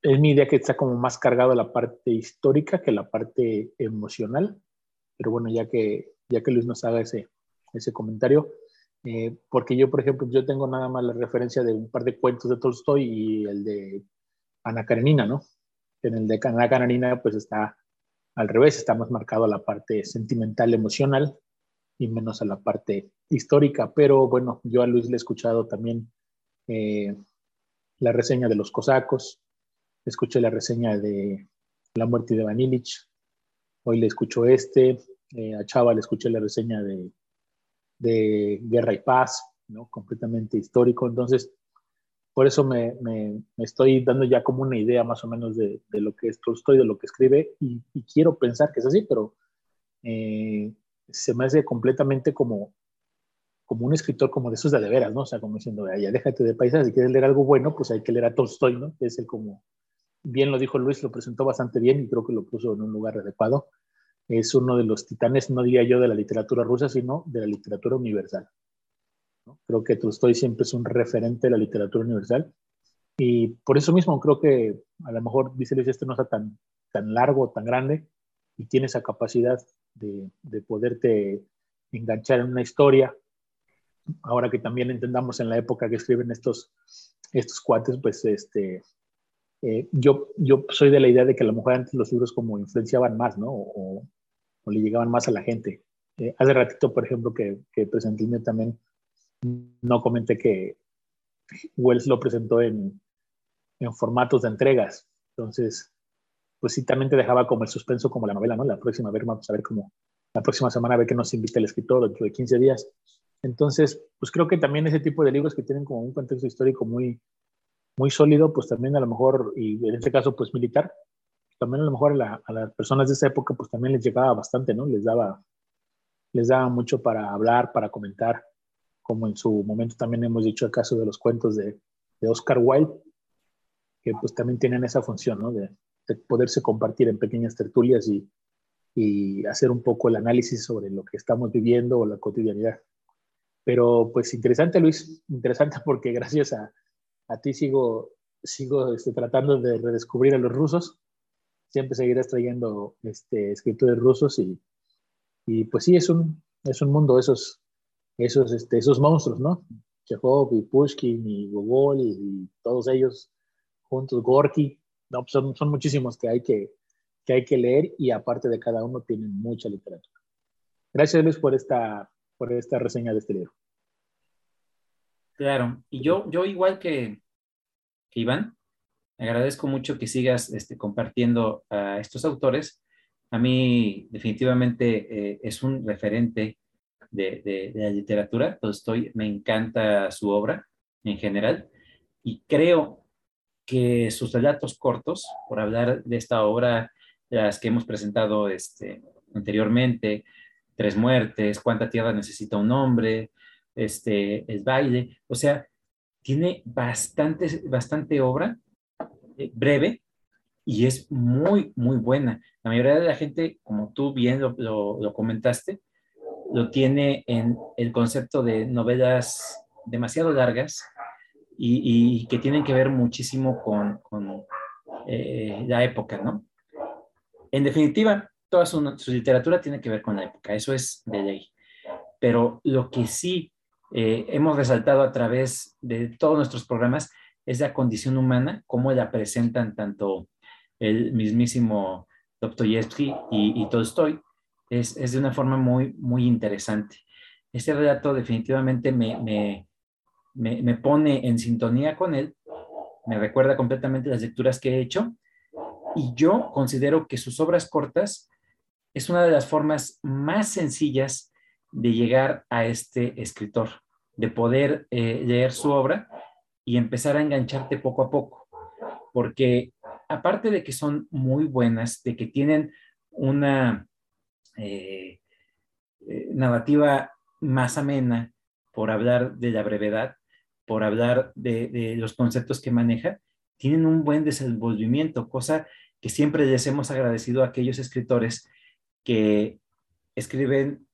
es mi idea que está como más cargado la parte histórica que la parte emocional. Pero bueno, ya que, ya que Luis nos haga ese, ese comentario, eh, porque yo, por ejemplo, yo tengo nada más la referencia de un par de cuentos de Tolstoy y el de Ana Karenina, ¿no? En el de Ana Karenina, pues está al revés, está más marcado a la parte sentimental, emocional y menos a la parte histórica. Pero bueno, yo a Luis le he escuchado también eh, la reseña de los cosacos, escuché la reseña de La muerte de Vanilich, hoy le escucho este, eh, a Chava le escuché la reseña de, de Guerra y Paz, ¿no? completamente histórico, entonces por eso me, me, estoy dando ya como una idea más o menos de, de lo que es Tolstoy, de lo que escribe, y, quiero pensar que es así, pero eh, se me hace completamente como, como un escritor como de esos de, veras, ¿no? O sea, como diciendo, ya déjate de paisajes, si quieres leer algo bueno, pues hay que leer a Tolstoy, ¿no? Es el como, bien lo dijo Luis, lo presentó bastante bien y creo que lo puso en un lugar adecuado. Es uno de los titanes, no diría yo de la literatura rusa, sino de la literatura universal. Creo que Tolstoy siempre es un referente de la literatura universal y por eso mismo creo que a lo mejor, dice Luis, este no está tan, tan largo, tan grande y tiene esa capacidad de, de poderte enganchar en una historia. Ahora que también entendamos en la época que escriben estos, estos cuates, pues este, eh, yo, yo soy de la idea de que a lo mejor antes los libros como influenciaban más, ¿no? O, le llegaban más a la gente. Eh, hace ratito, por ejemplo, que, que presenté también, no comenté que Wells lo presentó en, en formatos de entregas. Entonces, pues sí, también te dejaba como el suspenso, como la novela, ¿no? La próxima, vez vamos a ver cómo, la próxima semana a ver qué nos invita el escritor dentro de 15 días. Entonces, pues creo que también ese tipo de libros que tienen como un contexto histórico muy, muy sólido, pues también a lo mejor, y en este caso, pues militar, también a lo mejor a, las personas de esa época, pues también les llegaba bastante, ¿no? Les daba, les daba mucho para hablar, para comentar, como en su momento también hemos dicho el caso de los cuentos de, de Oscar Wilde, que pues también tienen esa función, ¿no? De, de poderse compartir en pequeñas tertulias y, y hacer un poco el análisis sobre lo que estamos viviendo o la cotidianidad. Pero pues interesante, Luis, interesante porque gracias a, a ti sigo, sigo este, tratando de redescubrir a los rusos. Siempre seguirás trayendo este, escritores rusos y, y pues sí, es un, es un mundo, esos, esos, este, esos monstruos, ¿no? Chekhov y Pushkin y Gogol y, todos ellos juntos, Gorky, no, pues son, son muchísimos que hay que, que hay que leer y aparte de cada uno tienen mucha literatura. Gracias Luis por esta, por esta reseña de este libro. Claro, y yo, yo igual que, Iván, agradezco mucho que sigas este, compartiendo a estos autores. A mí definitivamente eh, es un referente de, la literatura, estoy, me encanta su obra en general y creo que sus relatos cortos, por hablar de esta obra, las que hemos presentado este, anteriormente, Tres Muertes, Cuánta Tierra necesita un hombre, este, el baile, o sea, tiene bastante, bastante obra breve y es muy, muy buena. La mayoría de la gente, como tú bien lo, lo, comentaste, lo tiene en el concepto de novelas demasiado largas y, y que tienen que ver muchísimo con, con eh, la época, ¿no? En definitiva, toda su, su, literatura tiene que ver con la época, eso es de ley. Pero lo que sí eh, hemos resaltado a través de todos nuestros programas es la condición humana, cómo la presentan tanto el mismísimo Dostoyevsky y, y Tolstoy, es, es, de una forma muy, muy interesante. Este relato definitivamente me, me, me, me, pone en sintonía con él, me recuerda completamente las lecturas que he hecho Y yo considero que sus obras cortas es una de las formas más sencillas de llegar a este escritor, de poder eh, leer su obra y empezar a engancharte poco a poco. Porque aparte de que son muy buenas, de que tienen una eh, eh, narrativa más amena por hablar de la brevedad, por hablar de, los conceptos que maneja, tienen un buen desenvolvimiento, cosa que siempre les hemos agradecido a aquellos escritores que escriben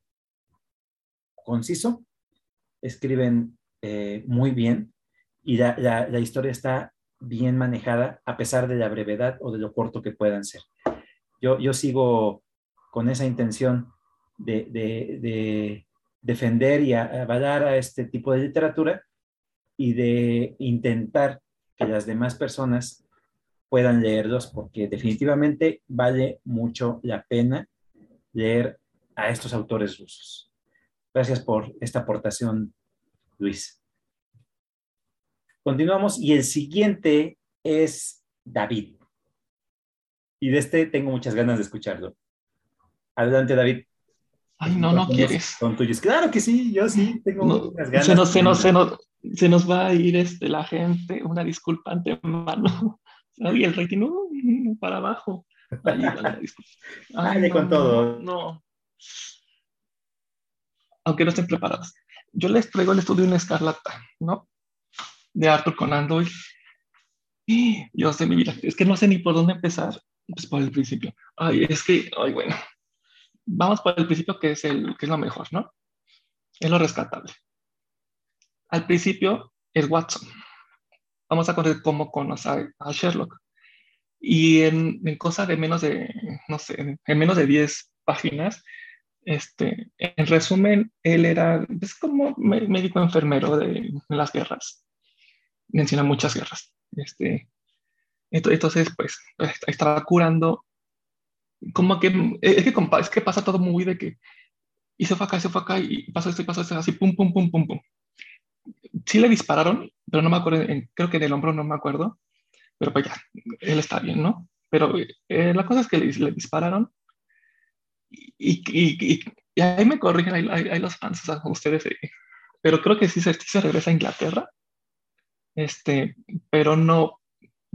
conciso, escriben eh, muy bien y la, historia está bien manejada a pesar de la brevedad o de lo corto que puedan ser. Yo, yo sigo con esa intención de, defender y avalar a este tipo de literatura y de intentar que las demás personas puedan leerlos porque definitivamente vale mucho la pena leer a estos autores rusos. Gracias por esta aportación, Luis. Continuamos y el siguiente es David. Y de este tengo muchas ganas de escucharlo. Adelante, David. Ay, no, no quieres. Con tuyos. Claro que sí, yo sí tengo muchas ganas. Se nos, se, nos, se, nos, se nos va a ir este, la gente, una disculpa antemano. Y el rating uh, para abajo. Ay, con todo. No. Aunque no estén preparados. Yo les traigo el estudio en escarlata, ¿no? De Arthur Conan Doyle. Yo sé mi vida. Es que no sé ni por dónde empezar. Pues por el principio. Ay, es que, ay, bueno vamos por el principio que es, el, que es lo mejor, ¿no? Es lo rescatable. Al principio es Watson. Vamos a conocer cómo conoce a Sherlock. Y en, en, cosa de menos de, no sé, en menos de 10 páginas, este, en resumen, él era, es como médico enfermero de, las guerras. Menciona muchas guerras. Este, entonces, pues, estaba curando como que es que, es que pasa todo muy de que y se fue acá, se fue acá y pasó esto y pasó esto, así pum, pum, pum, pum, pum. Sí le dispararon, pero no me acuerdo, creo que en el hombro no me acuerdo, pero pues ya, él está bien, ¿no? Pero eh, la cosa es que le, dispararon y, y, y, ahí me corrigen, ahí, los fans, o sea, ustedes, eh, pero creo que sí se, se regresa a Inglaterra, este, pero no,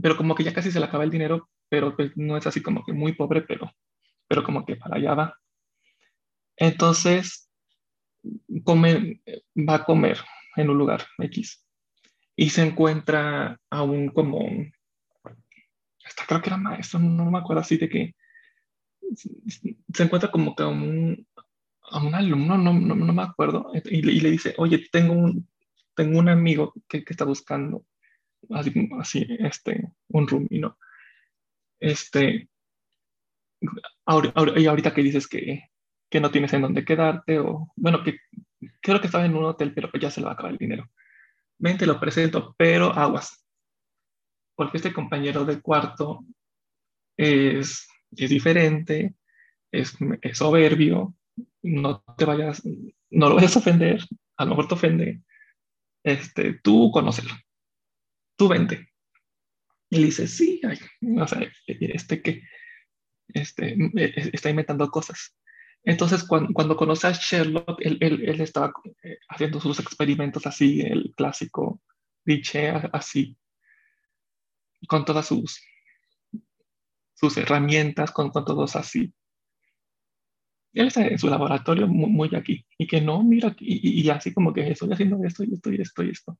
pero como que ya casi se le acaba el dinero pero pues no es así como que muy pobre, pero, pero como que para allá va. Entonces, va a comer en un lugar X y se encuentra a un como, hasta creo que era maestro, no, me acuerdo así de que se encuentra como que a un, a un alumno, no, no, no me acuerdo, y, y, le dice, oye, tengo un, tengo un amigo que, que está buscando así, así este, un room, y no este, y ahorita que dices que, que no tienes en dónde quedarte, o bueno, que creo que estaba en un hotel, pero ya se le va a acabar el dinero. Ven, te lo presento, pero aguas. Porque este compañero de cuarto es, es diferente, es, es, soberbio, no te vayas, no lo vayas a ofender, a lo mejor te ofende. Este, tú conócelo, tú vente. Y le dice, sí, o sea, este que este, e, está inventando cosas. Entonces, cuando, cuando conoce a Sherlock, él, estaba eh, haciendo sus experimentos así, el clásico cliché así, con todas sus, sus herramientas, con todos así. Está en su laboratorio muy, aquí, y que no, mira, y, y, así como que estoy haciendo esto y esto y esto y esto.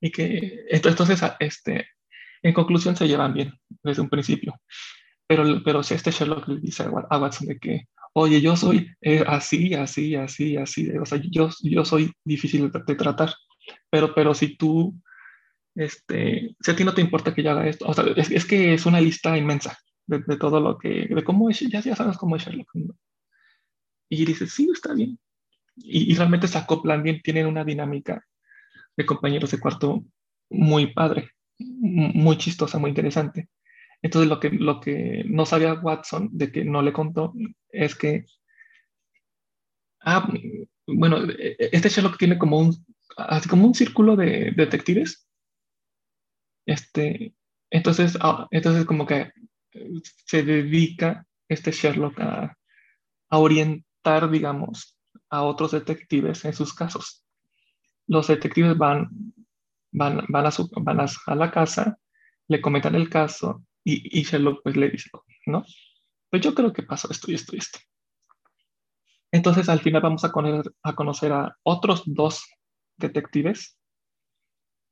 Y que entonces, este, en conclusión, se llevan bien desde un principio. Pero, pero si este Sherlock le dice a Watson de que, oye, yo soy eh, así, así, así, así, o sea, yo, yo soy difícil de, tratar, pero, pero si tú, este, si a ti no te importa que yo haga esto, o sea, es, que es una lista inmensa de, de, todo lo que, de cómo es, ya, ya sabes cómo es Sherlock. Y dice, sí, está bien. Y, realmente se acoplan bien, tienen una dinámica de compañeros de cuarto muy padre muy chistosa, muy interesante. Entonces lo que, lo que no sabía Watson, de que no le contó, es que, ah, bueno, este Sherlock tiene como un, así como un círculo de detectives. Este, entonces, ah, entonces como que se dedica este Sherlock a, a orientar, digamos, a otros detectives en sus casos. Los detectives van, van, van, a, su, van a, la casa, le comentan el caso y, y Sherlock pues le dice, ¿no? Pues yo creo que pasó esto y esto y esto. Entonces al final vamos a conocer a, conocer a otros dos detectives.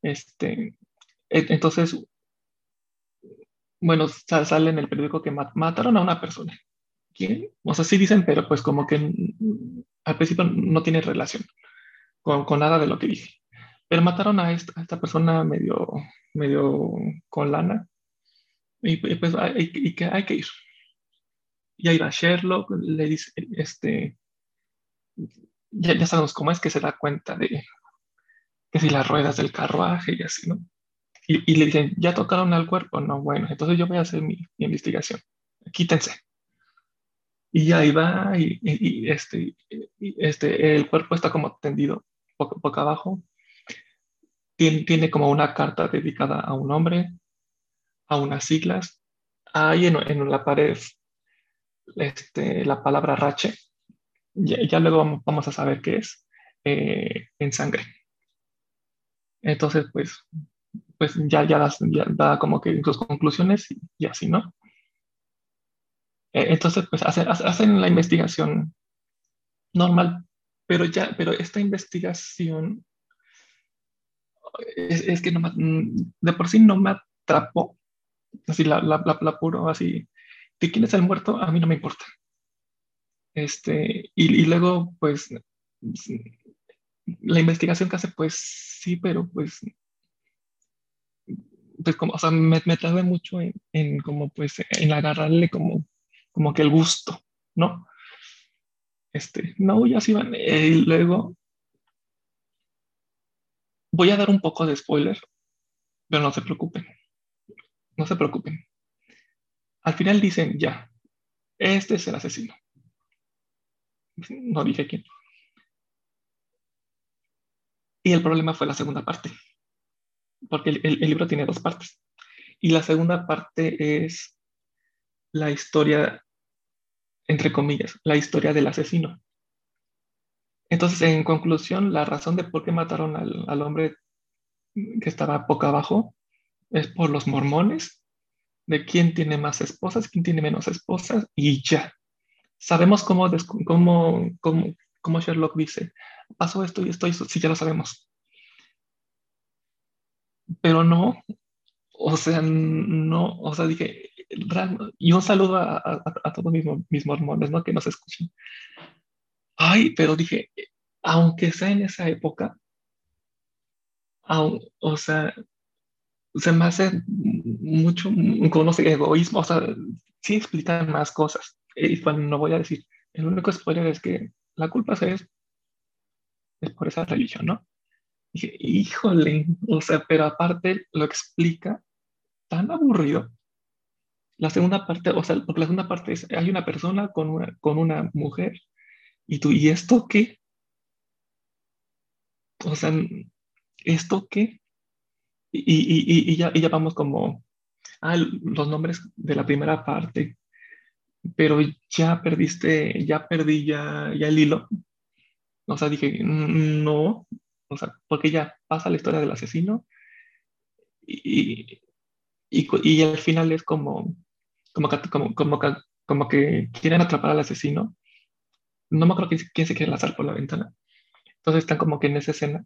Este, entonces, bueno, sale en el periódico que mataron a una persona. O sea, sí dicen, pero pues como que al principio no tiene relación con, nada de lo que dije. Pero mataron a esta, persona medio, medio con lana. Y, pues hay, y que hay que ir. Y ahí va Sherlock, le dice, este, ya, ya sabemos cómo es que se da cuenta de que si las ruedas del carruaje y así, ¿no? Y, y, le dicen, ¿ya tocaron al cuerpo? No, bueno, entonces yo voy a hacer mi, mi investigación. Quítense. Y ahí va, y, y, este, este, el cuerpo está como tendido boca, abajo. Tiene, tiene, como una carta dedicada a un hombre, a unas siglas. Ahí en, en la pared este, la palabra rache, ya, ya luego vamos, a saber qué es, eh, en sangre. Entonces, pues, pues ya, ya, da como que sus conclusiones y, así, ¿no? Eh, entonces, pues hacen la investigación normal, pero ya, pero esta investigación es, que no de por sí no me atrapó, así la, la, la, puro, así, de quién es el muerto, a mí no me importa. Este, y, y luego, pues, la investigación que hace, pues sí, pero pues, pues como, o sea, me, me tardé mucho en, en, como, pues, en agarrarle como, como que el gusto, ¿no? Este, no, ya sí van. Eh, y luego, voy a dar un poco de spoiler, pero no se preocupen, no se preocupen. Al final dicen, ya, este es el asesino. No dije quién. Y el problema fue la segunda parte, porque el, libro tiene dos partes. Y la segunda parte es la historia, entre comillas, la historia del asesino. Entonces, en conclusión, la razón de por qué mataron al, al hombre que estaba boca abajo es por los mormones de quién tiene más esposas, quién tiene menos esposas y ya. Sabemos cómo, cómo, cómo, cómo Sherlock dice, pasó esto y esto, y sí, ya lo sabemos. Pero no, o sea, no, o sea, dije, y un saludo a, a, todos mis, mis mormones, ¿no? Que nos escuchen. Ay, pero dije, aunque sea en esa época, aun, o sea, se me hace mucho, sé, egoísmo, o sea, sí explican más cosas. Y cuando no voy a decir, el único spoiler es que la culpa es, es por esa religión, ¿no? dije, híjole, o sea, pero aparte lo explica tan aburrido. La segunda parte, o sea, porque la segunda parte es, hay una persona con una, con una mujer, y tú, ¿y esto qué? O sea, ¿esto qué? Y, ya, ya vamos como, ah, los nombres de la primera parte, pero ya perdiste, ya perdí ya, ya el hilo. O sea, dije, no, o sea, porque ya pasa la historia del asesino y, y, al final es como, como, que, como, como, que, como que quieren atrapar al asesino. No me acuerdo quién, se quiere lanzar por la ventana. Entonces están como que en esa escena.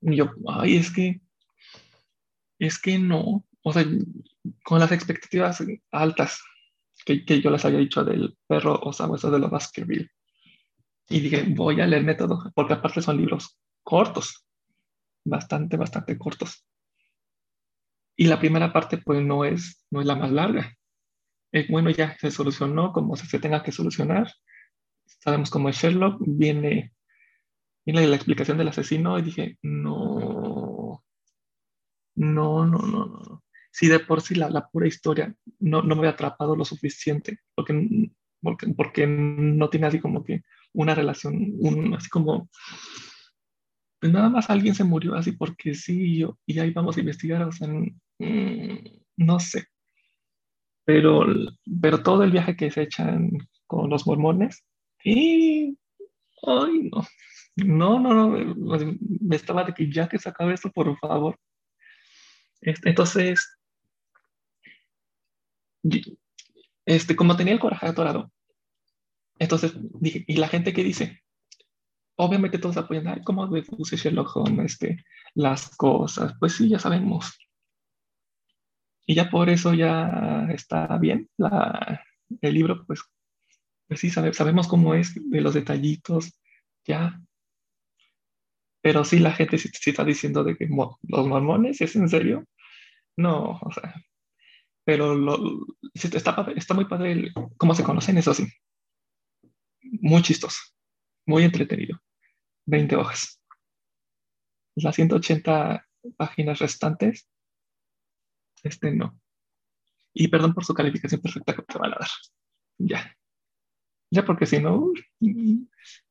Y yo, ay, es que es que no, o sea, con las expectativas altas que, que yo les había dicho del perro o sabueso de los Baskerville. Y dije, voy a leerme todo, porque aparte son libros cortos, bastante, bastante cortos. Y la primera parte, pues no es, no es la más larga. Es bueno, ya se solucionó como se tenga que solucionar. Sabemos cómo es Sherlock, viene, viene la explicación del asesino y dije, no, no, no, no, no. Si de por sí la, la pura historia no, no, me había atrapado lo suficiente, porque, porque, porque no tiene así como que una relación, un, así como, pues nada más alguien se murió así porque sí, y, yo, y ahí vamos a investigar, o sea, mm, no sé. Pero, pero todo el viaje que se echan con los mormones, y, ay, no, no, no, no, me estaba de que ya que se acabe esto, por favor. Entonces, este, como tenía el coraje atorado, entonces dije, ¿y la gente qué dice? Obviamente todos apoyan, ay, ¿cómo deduce Sherlock Holmes este, las cosas? Pues sí, ya sabemos. Y ya por eso ya está bien la, el libro, pues, pues sí, sabemos cómo es de los detallitos, ya. Pero sí, la gente sí, está diciendo de que los mormones, ¿es en serio? No, o sea, pero lo, está, está muy padre cómo se conocen, eso sí. Muy chistoso, muy entretenido. 20 hojas. Las 180 páginas restantes, este no. Y perdón por su calificación perfecta que te van a dar. Ya. Ya porque si no,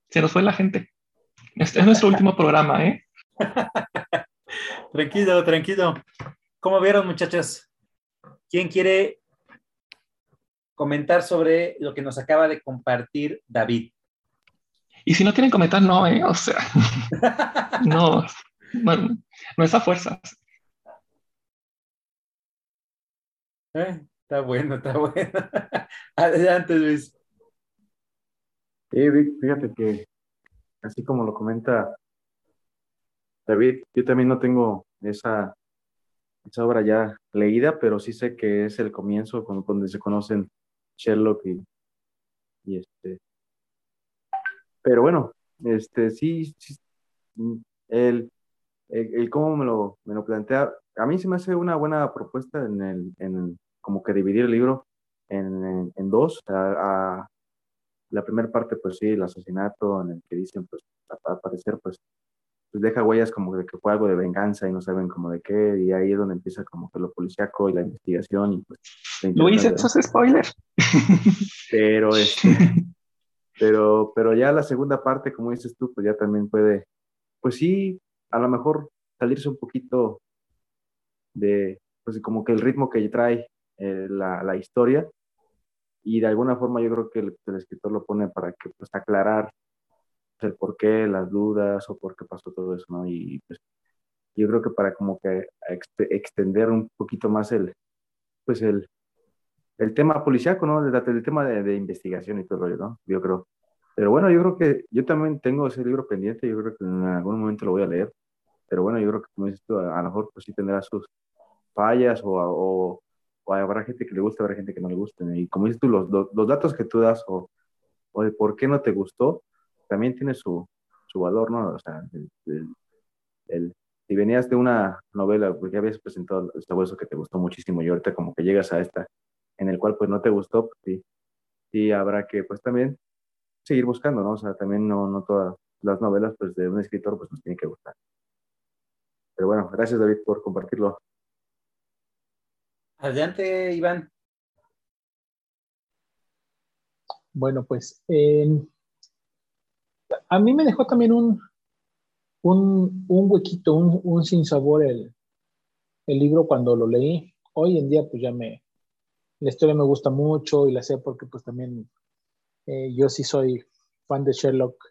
se nos fue la gente. Este es nuestro último programa, ¿eh? tranquilo, tranquilo. ¿Cómo vieron, muchachos? ¿Quién quiere comentar sobre lo que nos acaba de compartir David? Y si no quieren comentar, no, ¿eh? O sea, no, bueno, no es a fuerzas. Eh, está bueno, está bueno. Adelante, Luis. Sí, fíjate que, así como lo comenta David, yo también no tengo esa esa obra ya leída, pero sí sé que es el comienzo donde se conocen Sherlock y, y este. Pero bueno, este sí, el, el, cómo me lo, me lo plantea, a mí se me hace una buena propuesta en el, en como que dividir el libro en, en, dos. A, la primera parte, pues sí, el asesinato en el que dicen, pues, al parecer, pues pues deja huellas como de que fue algo de venganza y no saben como de qué, y ahí es donde empieza como que lo policíaco y la investigación y pues... Luis, eso es spoiler. Pero, este, pero, pero ya la segunda parte, como dices tú, pues ya también puede, pues sí, a lo mejor salirse un poquito de, pues como que el ritmo que trae eh, la, la, historia, y de alguna forma yo creo que el, el escritor lo pone para que pues aclarar el por qué, las dudas o por qué pasó todo eso, ¿no? Y pues yo creo que para como que extender un poquito más el, pues el, el tema policiaco, ¿no? El, el tema de, de, investigación y todo, ¿no? Yo creo. Pero bueno, yo creo que yo también tengo ese libro pendiente, yo creo que en algún momento lo voy a leer. Pero bueno, yo creo que como dices tú, a, lo mejor pues sí tendrá sus fallas o, o, o, habrá gente que le guste, habrá gente que no le guste. Y como dices tú, los, los, datos que tú das o, o de por qué no te gustó, también tiene su, su valor, ¿no? O sea, el, si venías de una novela, porque habías presentado este hueso que te gustó muchísimo y ahorita como que llegas a esta en el cual pues no te gustó, pues sí habrá que pues también seguir buscando, ¿no? O sea, también no, no todas las novelas pues de un escritor pues nos tienen que gustar. Pero bueno, gracias David por compartirlo. Adelante, Iván. Bueno, pues a mí me dejó también un, un, huequito, un, un sinsabor el, el libro cuando lo leí. Hoy en día, pues ya me, la historia me gusta mucho y la sé porque pues también eh, yo sí soy fan de Sherlock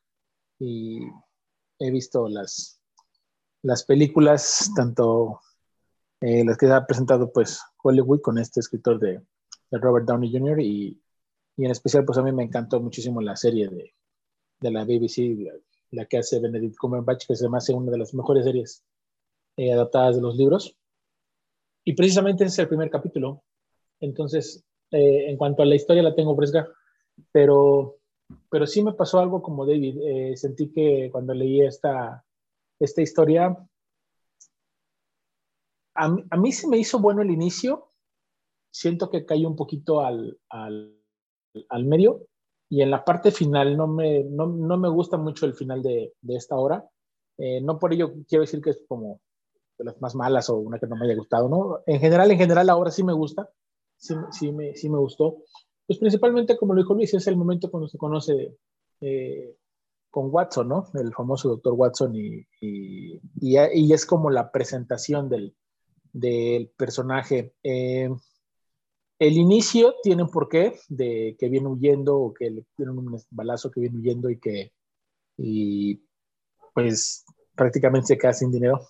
y he visto las, las películas, tanto eh, las que ha presentado pues Hollywood con este escritor de, de Robert Downey Jr. Y, y, en especial pues a mí me encantó muchísimo la serie de, de la BBC, la, que hace Benedict Cumberbatch, que se me hace una de las mejores series eh, adaptadas de los libros. Y precisamente ese es el primer capítulo. Entonces, eh, en cuanto a la historia la tengo fresca, pero, pero sí me pasó algo como David. Eh, sentí que cuando leí esta, esta historia, a, a, mí se me hizo bueno el inicio. Siento que cayó un poquito al, al, al medio, y en la parte final no me, no, no me gusta mucho el final de, de esta hora. Eh, no por ello quiero decir que es como de las más malas o una que no me haya gustado, ¿no? En general, en general, ahora sí me gusta, sí, sí, me, sí me gustó. Pues principalmente, como lo dijo Luis, es el momento cuando se conoce eh, con Watson, ¿no? El famoso doctor Watson y, y, y, es como la presentación del, del personaje. Eh, el inicio tiene un porqué de que viene huyendo o que le tienen un balazo que viene huyendo y que y pues prácticamente se queda sin dinero.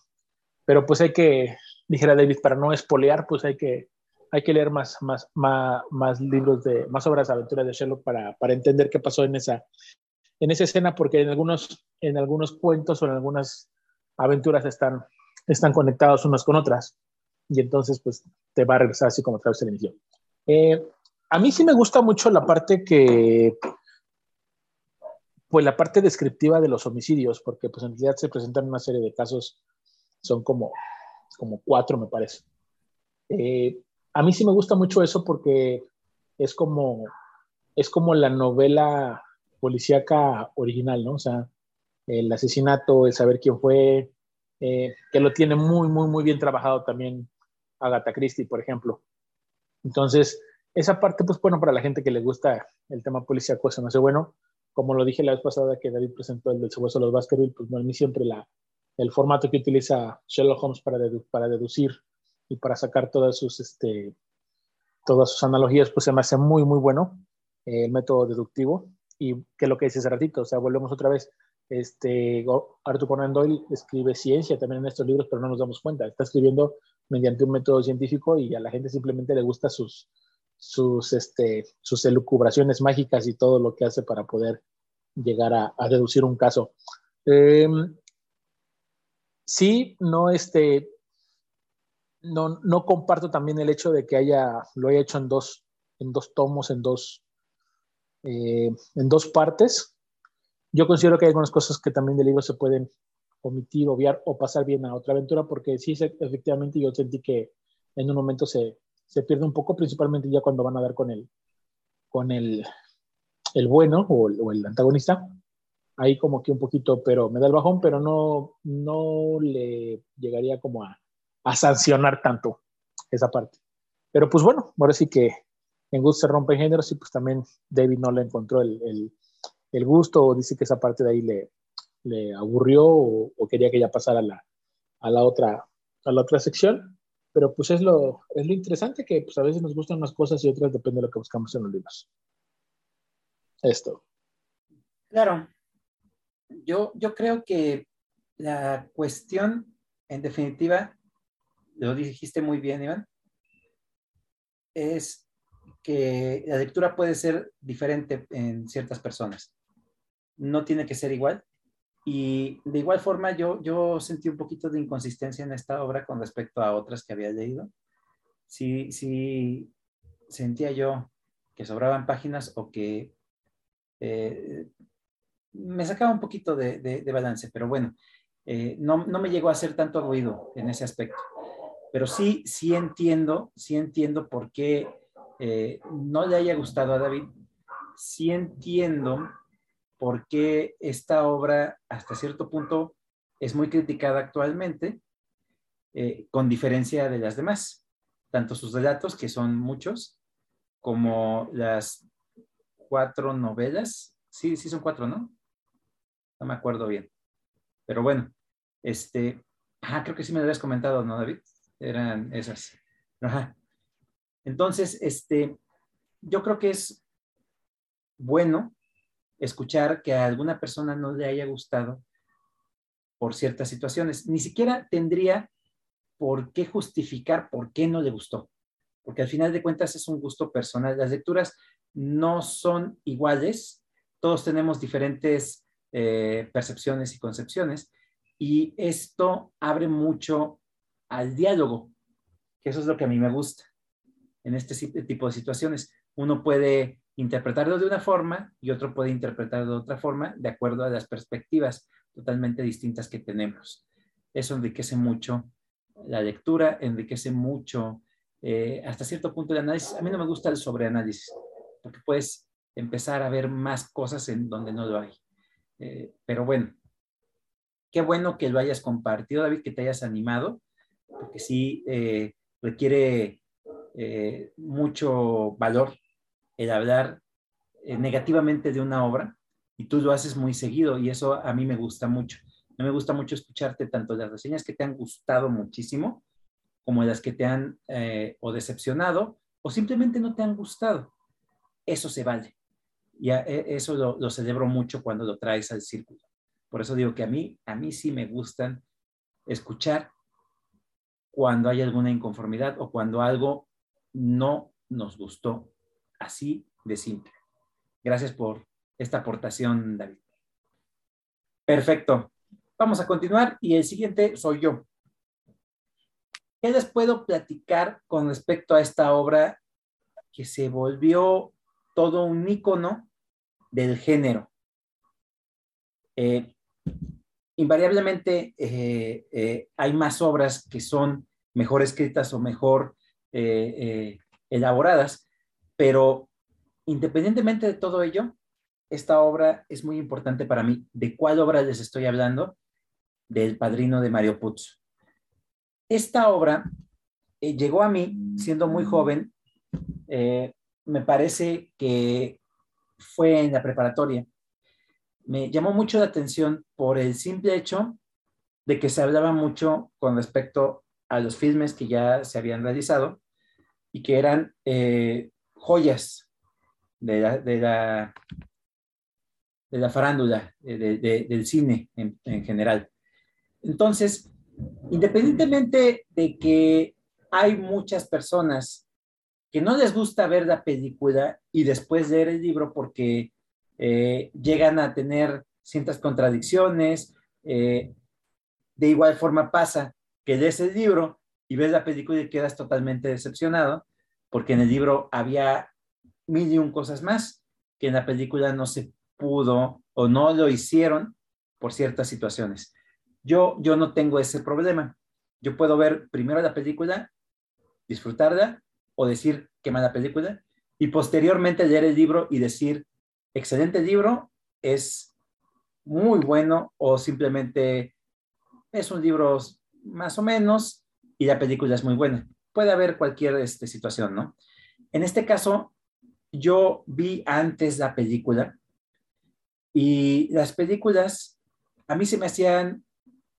Pero pues hay que, dijera David, para no espolear, pues hay que, hay que leer más, más, más, más libros de, más obras de aventura de Sherlock para, para entender qué pasó en esa, en esa escena, porque en algunos, en algunos cuentos o en algunas aventuras están, están conectados unas con otras. Y entonces, pues, te va a regresar así como otra vez el inicio. Eh, a mí sí me gusta mucho la parte que, pues la parte descriptiva de los homicidios, porque pues en realidad se presentan una serie de casos, son como, como cuatro me parece. Eh, a mí sí me gusta mucho eso porque es como, es como la novela policíaca original, ¿no? O sea, el asesinato, el saber quién fue, eh, que lo tiene muy, muy, muy bien trabajado también Agatha Christie, por ejemplo. Entonces, esa parte, pues bueno, para la gente que le gusta el tema policíaco, eso no hace bueno. Como lo dije la vez pasada que David presentó el del Cebueso de los Baskerville, pues bueno, a mí siempre la, el formato que utiliza Sherlock Holmes para, para deducir y para sacar todas sus, este, todas sus analogías, pues se me hace muy, muy bueno eh, el método deductivo. Y que lo que dice hace ratito, o sea, volvemos otra vez, este, Arthur Conan Doyle escribe ciencia también en estos libros, pero no nos damos cuenta. Está escribiendo mediante un método científico y a la gente simplemente le gusta sus, sus, este, sus elucubraciones mágicas y todo lo que hace para poder llegar a, deducir un caso. Em, sí, no, este, no, no comparto también el hecho de que haya, lo haya hecho en dos, en dos tomos, en dos, eh, en dos partes. Yo considero que hay algunas cosas que también del libro se pueden omitir, obviar o pasar bien a otra aventura, porque sí, efectivamente yo sentí que en un momento se, se pierde un poco, principalmente ya cuando van a dar con el, con el, el bueno o, el antagonista. Ahí como que un poquito, pero me da el bajón, pero no, no le llegaría como a, a sancionar tanto esa parte. Pero pues bueno, ahora sí que en gusto se rompen géneros y pues también David no le encontró el, el, el gusto o dice que esa parte de ahí le, le aburrió o, quería que ya pasara a la, a la, otra, a la otra sección. Pero pues es lo, es lo interesante que pues a veces nos gustan unas cosas y otras depende de lo que buscamos en los libros. Esto. Claro. Yo, yo creo que la cuestión, en definitiva, lo dijiste muy bien, Iván, es que la lectura puede ser diferente en ciertas personas. No tiene que ser igual. Y de igual forma yo, yo sentí un poquito de inconsistencia en esta obra con respecto a otras que había leído. Sí, sí sentía yo que sobraban páginas o que eh, me sacaba un poquito de, de, balance, pero bueno, eh, no, no, me llegó a hacer tanto ruido en ese aspecto. Pero sí, sí entiendo, sí entiendo por qué eh, no le haya gustado a David. Sí entiendo por qué esta obra hasta cierto punto es muy criticada actualmente, eh, con diferencia de las demás, tanto sus relatos, que son muchos, como las cuatro novelas. Sí, sí son cuatro, ¿no? No me acuerdo bien. Pero bueno, este, ah, creo que sí me lo habías comentado, ¿no, David? Eran esas. Ajá. Entonces, este, yo creo que es bueno escuchar que a alguna persona no le haya gustado por ciertas situaciones. Ni siquiera tendría por qué justificar por qué no le gustó, porque al final de cuentas es un gusto personal. Las lecturas no son iguales, todos tenemos diferentes eh, percepciones y concepciones, y esto abre mucho al diálogo, que eso es lo que a mí me gusta en este tipo de situaciones. Uno puede interpretarlo de una forma y otro puede interpretarlo de otra forma de acuerdo a las perspectivas totalmente distintas que tenemos. Eso enriquece mucho la lectura, enriquece mucho eh, hasta cierto punto el análisis. A mí no me gusta el sobreanálisis, porque puedes empezar a ver más cosas en donde no lo hay. Eh, pero bueno, qué bueno que lo hayas compartido, David, que te hayas animado, porque sí eh, requiere mucho valor el hablar eh, negativamente de una obra y tú lo haces muy seguido y eso a mí me gusta mucho. A mí me gusta mucho escucharte tanto las reseñas que te han gustado muchísimo como las que te han eh, o decepcionado o simplemente no te han gustado. Eso se vale. Y e, eso lo, lo celebro mucho cuando lo traes al círculo. Por eso digo que a mí, a mí sí me gustan escuchar cuando hay alguna inconformidad o cuando algo no nos gustó. Así de simple. Gracias por esta aportación, David. Perfecto. Vamos a continuar y el siguiente soy yo. ¿Qué les puedo platicar con respecto a esta obra que se volvió todo un icono del género? Eh, invariablemente eh, eh, hay más obras que son mejor escritas o mejor elaboradas, pero independientemente de todo ello, esta obra es muy importante para mí. ¿De cuál obra les estoy hablando? Del Padrino de Mario Puzo. Esta obra eh, llegó a mí siendo muy joven, eh, me parece que fue en la preparatoria. Me llamó mucho la atención por el simple hecho de que se hablaba mucho con respecto a los filmes que ya se habían realizado y que eran eh, joyas de la, de la, de la farándula, del cine en, en general. Entonces, independientemente de que hay muchas personas que no les gusta ver la película y después leer el libro porque eh, llegan a tener ciertas contradicciones. Eh, de igual forma pasa que lees el libro y ves la película y quedas totalmente decepcionado porque en el libro había mil y un cosas más que en la película no se pudo o no lo hicieron por ciertas situaciones. Yo, yo no tengo ese problema. Yo puedo ver primero la película, disfrutarla o decir qué mala película y posteriormente leer el libro y decir excelente libro, es muy bueno o simplemente es un libro más o menos y la película es muy buena. Puede haber cualquier este, situación, ¿no? En este caso, yo vi antes la película y las películas a mí se me hacían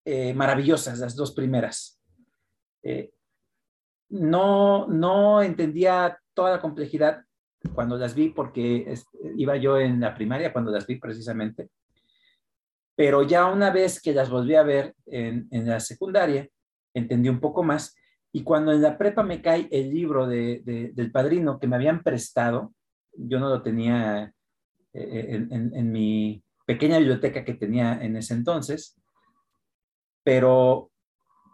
eh, maravillosas, las dos primeras. Eh, no, no entendía toda la complejidad cuando las vi porque iba yo en la primaria cuando las vi precisamente. Pero ya una vez que las volví a ver en, la secundaria, entendí un poco más. Y cuando en la prepa me cae el libro del padrino que me habían prestado, yo no lo tenía eh, en mi pequeña biblioteca que tenía en ese entonces, pero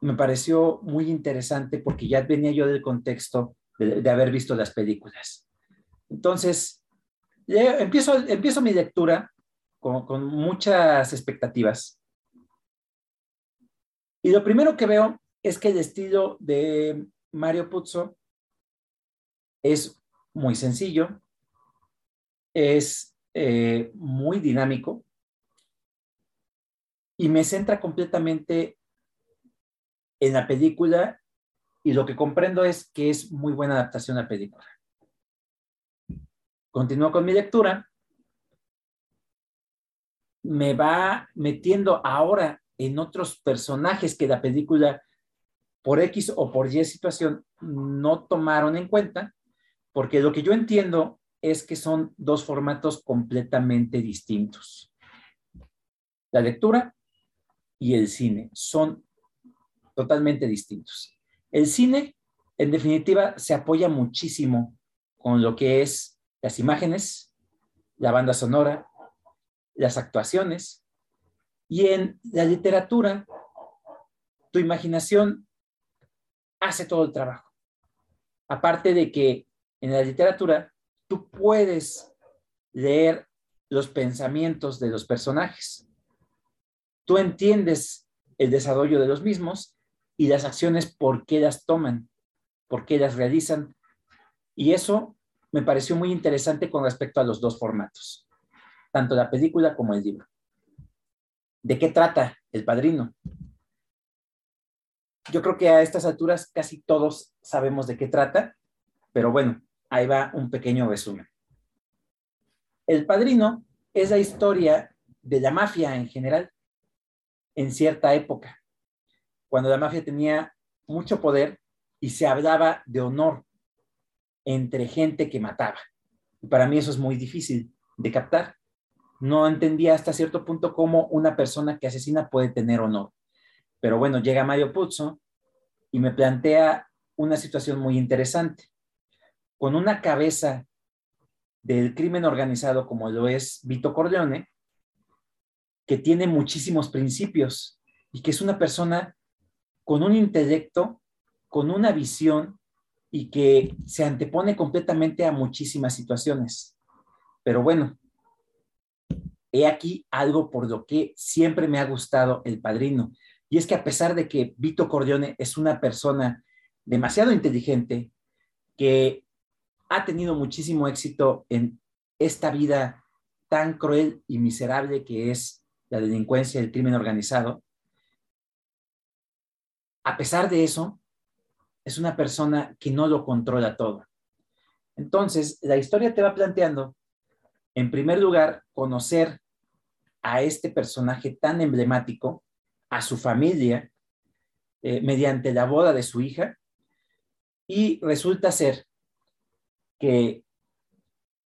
me pareció muy interesante porque ya venía yo del contexto de, haber visto las películas. Entonces, empiezo, mi lectura con, muchas expectativas. Y lo primero que veo es que el estilo de Mario Puzo es muy sencillo, es eh, muy dinámico, y me centra completamente en la película y lo que comprendo es que es muy buena adaptación a la película. Continúo con mi lectura. Me va metiendo ahora en otros personajes que la película por X o por Y situación no tomaron en cuenta, porque lo que yo entiendo es que son dos formatos completamente distintos. La lectura y el cine son totalmente distintos. El cine, en definitiva, se apoya muchísimo con lo que es las imágenes, la banda sonora, las actuaciones, y en la literatura, tu imaginación hace todo el trabajo. Aparte de que en la literatura tú puedes leer los pensamientos de los personajes tú entiendes el desarrollo de los mismos y las acciones, por qué las toman, por qué las realizan. Y eso me pareció muy interesante con respecto a los dos formatos, tanto la película como el libro. ¿De qué trata El Padrino? Yo creo que a estas alturas casi todos sabemos de qué trata, pero bueno, ahí va un pequeño resumen. El Padrino es la historia de la mafia en general, en cierta época, cuando la mafia tenía mucho poder y se hablaba de honor entre gente que mataba. Y para mí eso es muy difícil de captar. No entendía hasta cierto punto cómo una persona que asesina puede tener honor. Pero bueno, llega Mario Puzo y me plantea una situación muy interesante. Con una cabeza del crimen organizado como lo es Vito Corleone, que tiene muchísimos principios y que es una persona con un intelecto, con una visión y que se antepone completamente a muchísimas situaciones. Pero bueno, he aquí algo por lo que siempre me ha gustado El Padrino. Y es que a pesar de que Vito Corleone es una persona demasiado inteligente, que ha tenido muchísimo éxito en esta vida tan cruel y miserable que es la delincuencia y el crimen organizado, a pesar de eso, es una persona que no lo controla todo. Entonces, la historia te va planteando, en primer lugar, conocer a este personaje tan emblemático, a su familia, eh, mediante la boda de su hija, y resulta ser que,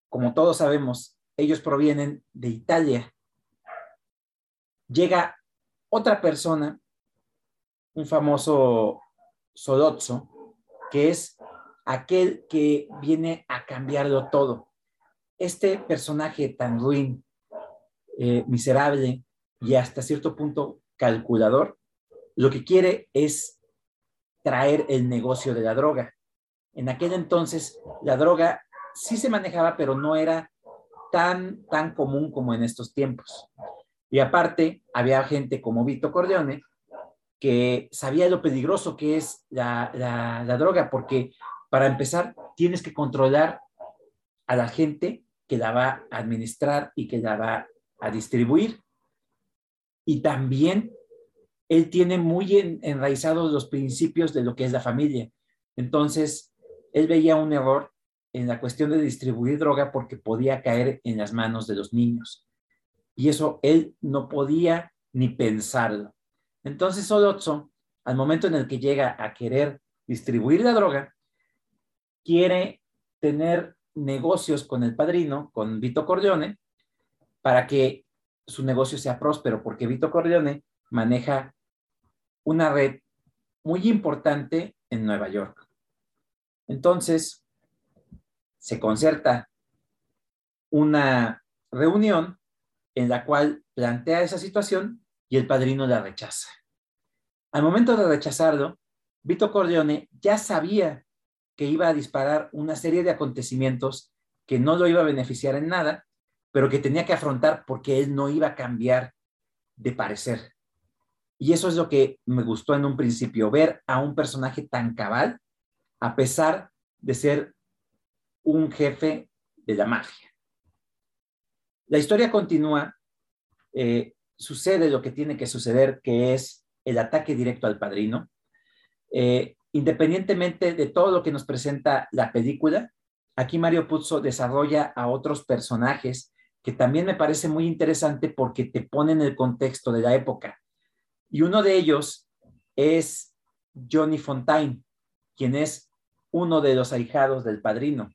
como todos sabemos, ellos provienen de Italia. Llega otra persona, un famoso Solozzo, que es aquel que viene a cambiarlo todo. Este personaje tan ruin, eh, miserable y hasta cierto punto calculador, lo que quiere es traer el negocio de la droga. En aquel entonces la droga sí se manejaba, pero no era tan, tan común como en estos tiempos. Y aparte, había gente como Vito Corleone que sabía lo peligroso que es la, la, droga, porque para empezar tienes que controlar a la gente que la va a administrar y que la va a distribuir. Y también él tiene muy enraizados los principios de lo que es la familia. Entonces, él veía un error en la cuestión de distribuir droga porque podía caer en las manos de los niños. Y eso él no podía ni pensarlo. Entonces Solozzo, al momento en el que llega a querer distribuir la droga, quiere tener negocios con el padrino, con Vito Corleone, para que su negocio sea próspero, porque Vito Corleone maneja una red muy importante en Nueva York. Entonces, se concerta una reunión en la cual plantea esa situación y el padrino la rechaza. Al momento de rechazarlo, Vito Corleone ya sabía que iba a disparar una serie de acontecimientos que no lo iba a beneficiar en nada, pero que tenía que afrontar porque él no iba a cambiar de parecer. Y eso es lo que me gustó en un principio, ver a un personaje tan cabal a pesar de ser un jefe de la magia. La historia continúa, eh, sucede lo que tiene que suceder, que es el ataque directo al padrino. Eh, independientemente de todo lo que nos presenta la película, aquí Mario Puzo desarrolla a otros personajes que también me parece muy interesante porque te ponen el contexto de la época. Y uno de ellos es Johnny Fontaine, quien es uno de los ahijados del padrino.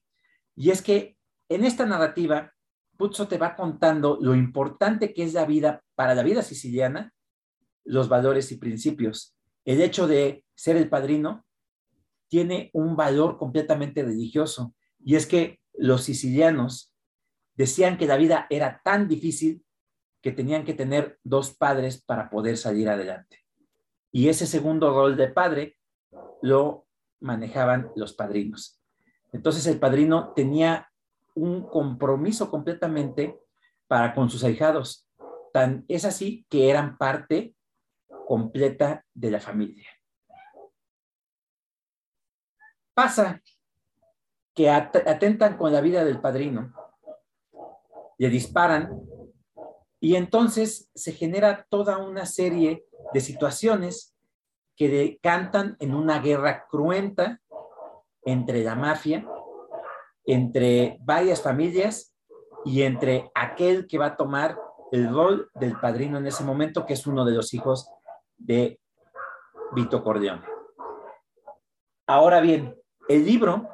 Y es que en esta narrativa, Puzzo te va contando lo importante que es la vida para la vida siciliana, los valores y principios. El hecho de ser el padrino tiene un valor completamente religioso. Y es que los sicilianos decían que la vida era tan difícil que tenían que tener dos padres para poder salir adelante. Y ese segundo rol de padre lo manejaban los padrinos. Entonces el padrino tenía un compromiso completamente para con sus ahijados. Tan es así que eran parte completa de la familia. Pasa que atentan con la vida del padrino, le disparan y entonces se genera toda una serie de situaciones que decantan en una guerra cruenta entre la mafia, entre varias familias y entre aquel que va a tomar el rol del padrino en ese momento, que es uno de los hijos de Vito Corleone. Ahora bien, el libro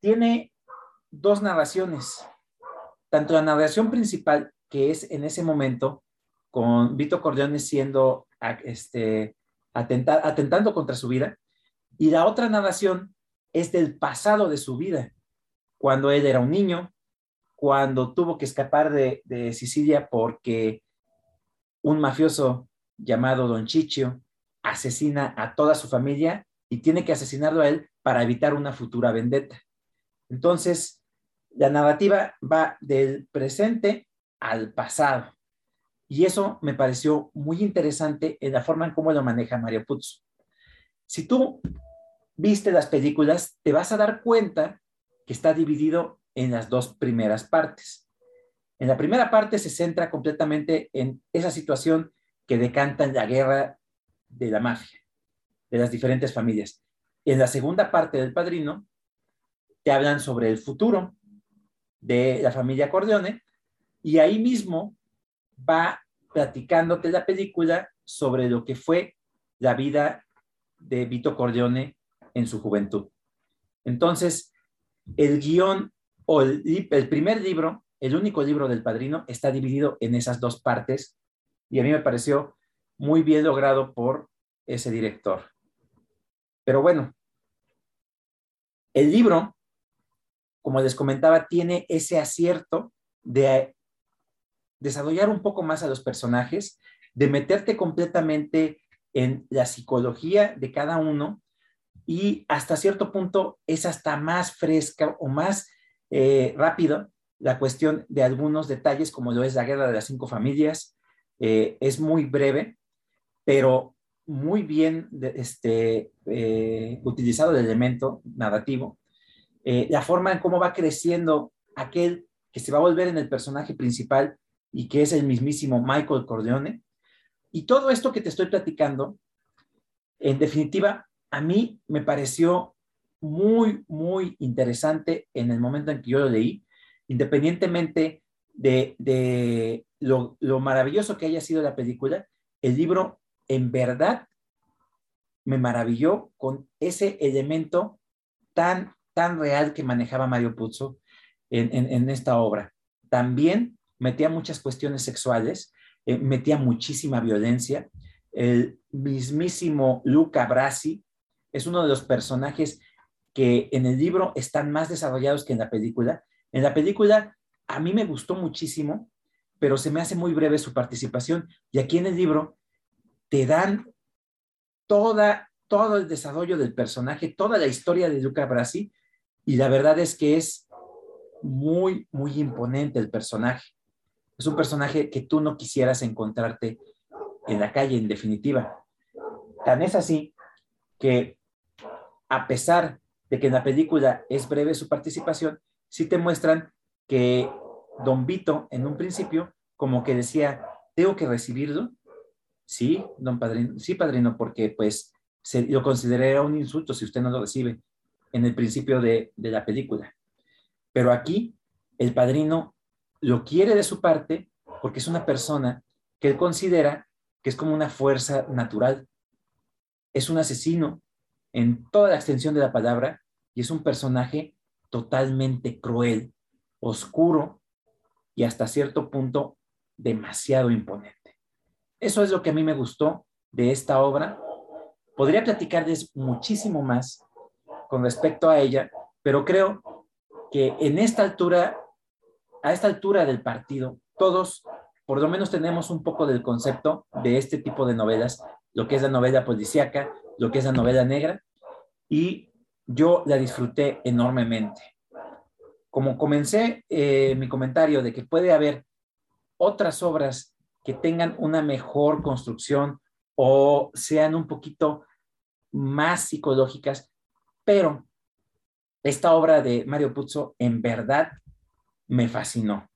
tiene dos narraciones, tanto la narración principal, que es en ese momento, con Vito Corleone siendo este, atentando contra su vida, y la otra narración es del pasado de su vida, cuando él era un niño, cuando tuvo que escapar de, de Sicilia porque un mafioso llamado Don Chicho asesina a toda su familia y tiene que asesinarlo a él para evitar una futura vendetta. Entonces, la narrativa va del presente al pasado. Y eso me pareció muy interesante en la forma en cómo lo maneja Mario Puzo. Si tú viste las películas, te vas a dar cuenta que está dividido en las dos primeras partes. En la primera parte se centra completamente en esa situación que decanta la guerra de la mafia, de las diferentes familias. En la segunda parte del Padrino, te hablan sobre el futuro de la familia Corleone y ahí mismo va platicándote la película sobre lo que fue la vida de Vito Corleone en su juventud. Entonces, el guion o el, el, primer libro, el único libro del padrino, está dividido en esas dos partes y a mí me pareció muy bien logrado por ese director. Pero bueno, el libro, como les comentaba, tiene ese acierto de desarrollar un poco más a los personajes, de meterte completamente en la psicología de cada uno y hasta cierto punto es hasta más fresca o más eh, rápido la cuestión de algunos detalles como lo es la guerra de las cinco familias. Eh, es muy breve, pero muy bien este, eh, utilizado el elemento narrativo. La forma en cómo va creciendo aquel que se va a volver en el personaje principal y que es el mismísimo Michael Corleone. Y todo esto que te estoy platicando, en definitiva, a mí me pareció muy, muy interesante en el momento en que yo lo leí, independientemente de, lo, maravilloso que haya sido la película, el libro en verdad me maravilló con ese elemento tan, tan real que manejaba Mario Puzo en, esta obra. También metía muchas cuestiones sexuales, eh, metía muchísima violencia. El mismísimo Luca Brasi es uno de los personajes que en el libro están más desarrollados que en la película. En la película a mí me gustó muchísimo, pero se me hace muy breve su participación y aquí en el libro te dan todo el desarrollo del personaje, toda la historia de Luca Brasi y la verdad es que es muy, muy imponente el personaje. Es un personaje que tú no quisieras encontrarte en la calle, en definitiva. Tan es así que a pesar de que en la película es breve su participación, sí te muestran que Don Vito en un principio como que decía, tengo que recibirlo. Sí, don padrino, sí, padrino, porque pues se, lo consideraría un insulto si usted no lo recibe en el principio de, de la película. Pero aquí el padrino lo quiere de su parte porque es una persona que él considera que es como una fuerza natural. Es un asesino en toda la extensión de la palabra y es un personaje totalmente cruel, oscuro y hasta cierto punto demasiado imponente. Eso es lo que a mí me gustó de esta obra. Podría platicarles muchísimo más con respecto a ella, pero creo que en esta altura, a esta altura del partido, todos por lo menos tenemos un poco del concepto de este tipo de novelas, lo que es la novela policíaca, lo que es la novela negra, y yo la disfruté enormemente. Como comencé eh, mi comentario de que puede haber otras obras que tengan una mejor construcción o sean un poquito más psicológicas, pero esta obra de Mario Puzo en verdad me fascinó.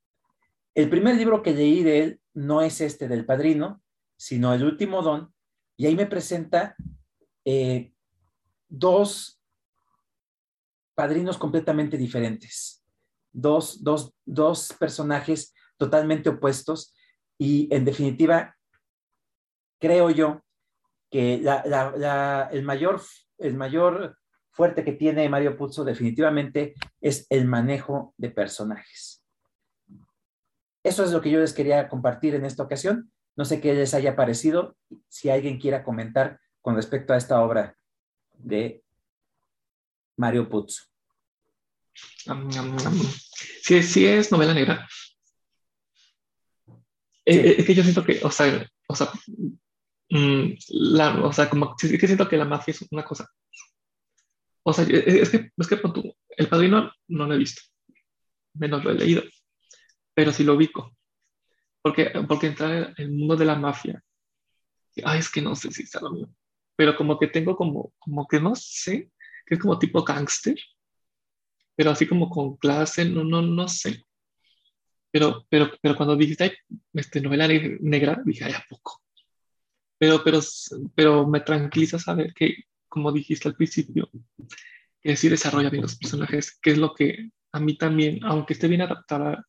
El primer libro que leí de él no es este del Padrino, sino El Último Don, y ahí me presenta eh, dos padrinos completamente diferentes, dos, dos, personajes totalmente opuestos y en definitiva, creo yo que el, mayor, el mayor fuerte que tiene Mario Puzo definitivamente es el manejo de personajes. Eso es lo que yo les quería compartir en esta ocasión. No sé qué les haya parecido, si alguien quiera comentar con respecto a esta obra de Mario Puzo. Sí, sí es novela negra. Eh, eh, es que yo siento que, o sea, o sea, mm, la, o sea, como es que siento que la mafia es una cosa. O sea, es que, es que el padrino no lo he visto, menos lo he leído, pero sí lo ubico. Porque, porque entrar en el mundo de la mafia, ay, es que no sé si está lo mío, pero como que tengo como, como que no sé, que es como tipo gangster, pero así como con clase, no, no, no sé. Pero, pero, pero cuando dijiste este, novela negra, dije, ay, ¿a poco? Pero, pero, pero me tranquiliza saber que, como dijiste al principio, que sí desarrolla bien los personajes, que es lo que a mí también, aunque esté bien adaptada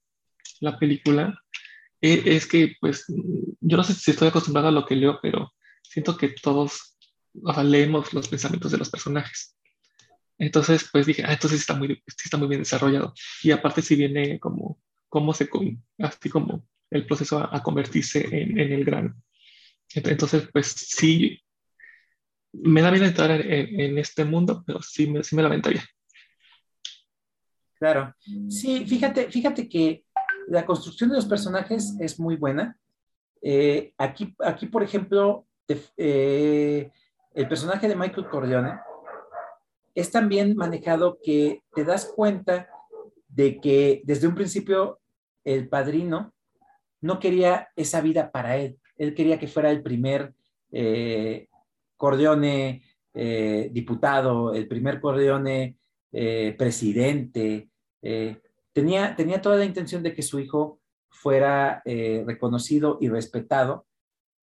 la película, e, es que, pues, yo no sé si estoy acostumbrado a lo que leo, pero siento que todos leemos los pensamientos de los personajes. Entonces, pues dije, ah, entonces está muy, está muy bien desarrollado. Y aparte, si viene como, cómo se, así como el proceso a, convertirse en, el grano. Entonces, pues sí, me da miedo entrar en, este mundo, pero sí me, sí me la aventaría. Claro. Sí, fíjate, fíjate que la construcción de los personajes es muy buena. Eh, aquí, aquí, por ejemplo, eh, el personaje de Michael Corleone es también manejado que te das cuenta de que desde un principio el padrino no quería esa vida para él. Él quería que fuera el primer eh, Corleone eh, diputado, el primer Corleone eh, presidente. tenía, tenía toda la intención de que su hijo fuera reconocido y respetado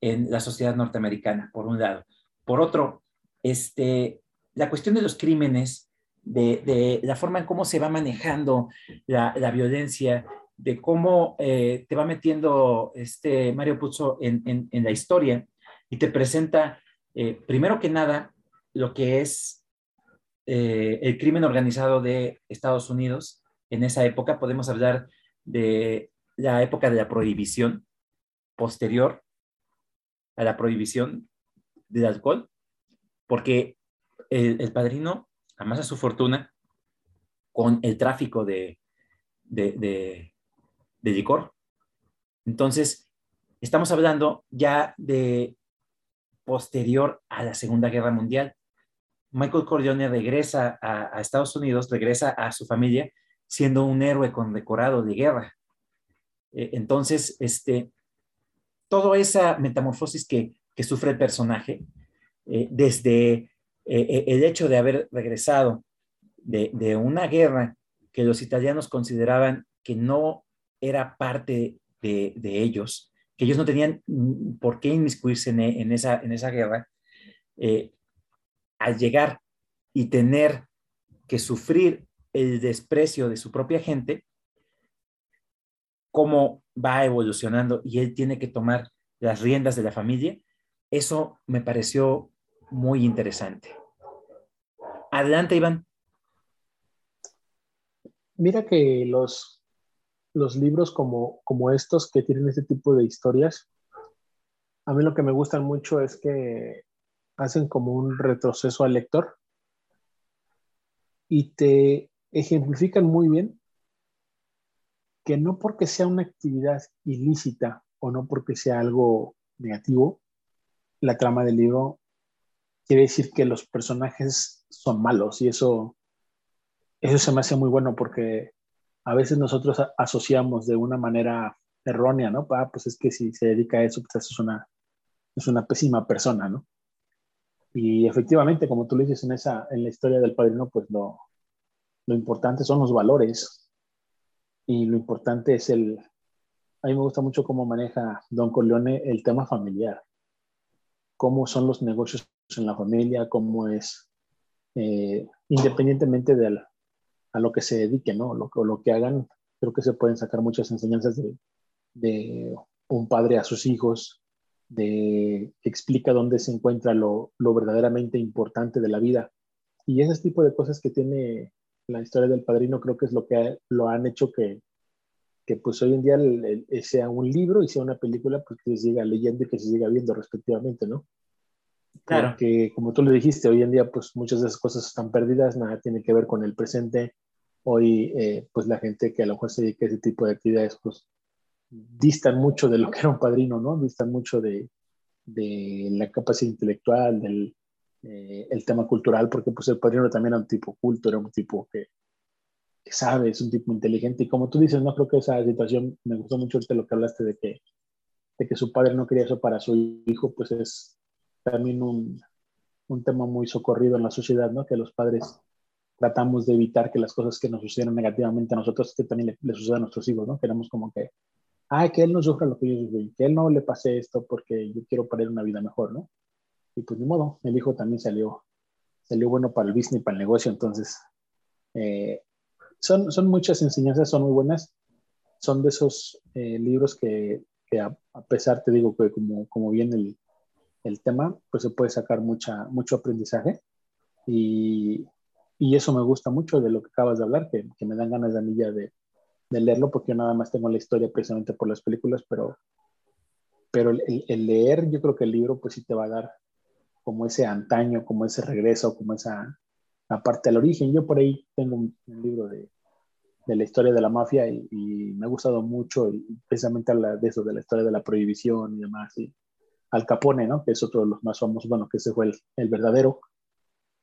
en la sociedad norteamericana, por un lado. Por otro, este, la cuestión de los crímenes, de, la forma en cómo se va manejando la, violencia, de cómo eh, te va metiendo este Mario Puzo en, la historia y te presenta, eh, primero que nada, lo que es eh, el crimen organizado de Estados Unidos en esa época. Podemos hablar de la época de la prohibición posterior a la prohibición del alcohol, porque el, padrino amasa su fortuna con el tráfico de, de, licor. Entonces, estamos hablando ya de posterior a la Segunda Guerra Mundial. Michael Corleone regresa a, Estados Unidos, regresa a su familia siendo un héroe condecorado de guerra. E, entonces, este, toda esa metamorfosis que, sufre el personaje, eh, desde eh, eh, el hecho de haber regresado de, una guerra que los italianos consideraban que no era parte de, ellos, que ellos no tenían por qué inmiscuirse en, esa, en esa guerra, eh, al llegar y tener que sufrir el desprecio de su propia gente, cómo va evolucionando y él tiene que tomar las riendas de la familia, eso me pareció muy interesante. Adelante, Iván. Mira que los, los libros como, como estos que tienen este tipo de historias, a mí lo que me gustan mucho es que hacen como un retroceso al lector y te ejemplifican muy bien que no porque sea una actividad ilícita o no porque sea algo negativo, la trama del libro quiere decir que los personajes son malos y eso, eso se me hace muy bueno porque a veces nosotros asociamos de una manera errónea, ¿no? Ah, pues es que si se dedica a eso, pues es una, es una pésima persona, ¿no? Y efectivamente, como tú le dices en, esa, en la historia del padrino, pues lo, lo importante son los valores y lo importante es el... A mí me gusta mucho cómo maneja Don Corleone el tema familiar, cómo son los negocios en la familia, cómo es, eh, independientemente de a lo que se dedique, ¿no? Lo, lo que hagan, creo que se pueden sacar muchas enseñanzas de, de un padre a sus hijos, de que explica dónde se encuentra lo, lo, verdaderamente importante de la vida y ese tipo de cosas que tiene la historia del padrino creo que es lo que lo han hecho que, que pues hoy en día sea un libro y sea una película pues que se siga leyendo y que se siga viendo respectivamente, ¿no? Claro. Porque como tú le dijiste, hoy en día pues muchas de esas cosas están perdidas, nada tiene que ver con el presente. Hoy eh, pues la gente que a lo mejor se dedica a ese tipo de actividades pues distan mucho de lo que era un padrino, ¿no? Distan mucho de, de la capacidad intelectual, del eh, el tema cultural, porque pues el padrino también era un tipo culto, era un tipo que, sabe, es un tipo inteligente. Y como tú dices, no creo que esa situación, me gustó mucho lo que hablaste de que, de que su padre no quería eso para su hijo, pues es también un, un tema muy socorrido en la sociedad, ¿no? Que los padres tratamos de evitar que las cosas que nos suceden negativamente a nosotros, que también le, le sucedan a nuestros hijos, ¿no? Queremos como que, ay, que él no sufra lo que yo sufrí, que él no le pase esto porque yo quiero para él una vida mejor, ¿no? Y pues ni modo, el hijo también salió, salió bueno para el business y para el negocio, entonces eh, son, son muchas enseñanzas, son muy buenas, son de esos eh, libros que, que a, pesar, te digo, que como, como viene el, el, tema, pues se puede sacar mucha, mucho aprendizaje y, y, eso me gusta mucho de lo que acabas de hablar, que, que me dan ganas de mí de, leerlo, porque yo nada más tengo la historia precisamente por las películas, pero, pero el, leer, yo creo que el libro pues sí te va a dar como ese antaño, como ese regreso, como esa parte del origen. Yo por ahí tengo un, libro de, de, la historia de la mafia y, me ha gustado mucho y precisamente de eso, de la historia de la prohibición y demás. Y Al Capone, ¿no? Que es otro de los más famosos, bueno, que ese fue el, el verdadero,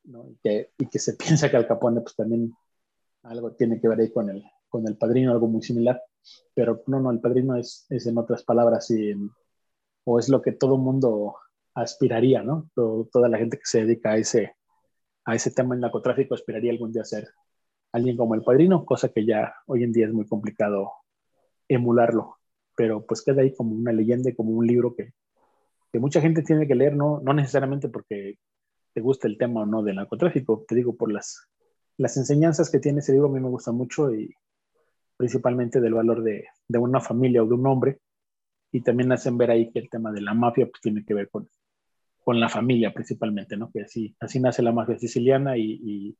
¿no? Y que, y que, se piensa que Al Capone pues también algo tiene que ver ahí con el, con el padrino, algo muy similar. Pero no, no, el padrino es, es en otras palabras y, o es lo que todo mundo aspiraría, ¿no? toda la gente que se dedica a ese, a ese tema en narcotráfico aspiraría algún día a ser alguien como el padrino, cosa que ya hoy en día es muy complicado emularlo, pero pues queda ahí como una leyenda como un libro que, que mucha gente tiene que leer, no, no necesariamente porque te guste el tema o no del narcotráfico, te digo por las, las enseñanzas que tiene ese libro, a mí me gusta mucho y principalmente del valor de, de una familia o de un hombre, y también hacen ver ahí que el tema de la mafia pues tiene que ver con, con la familia principalmente, ¿no? Que así, así nace la mafia siciliana y, y,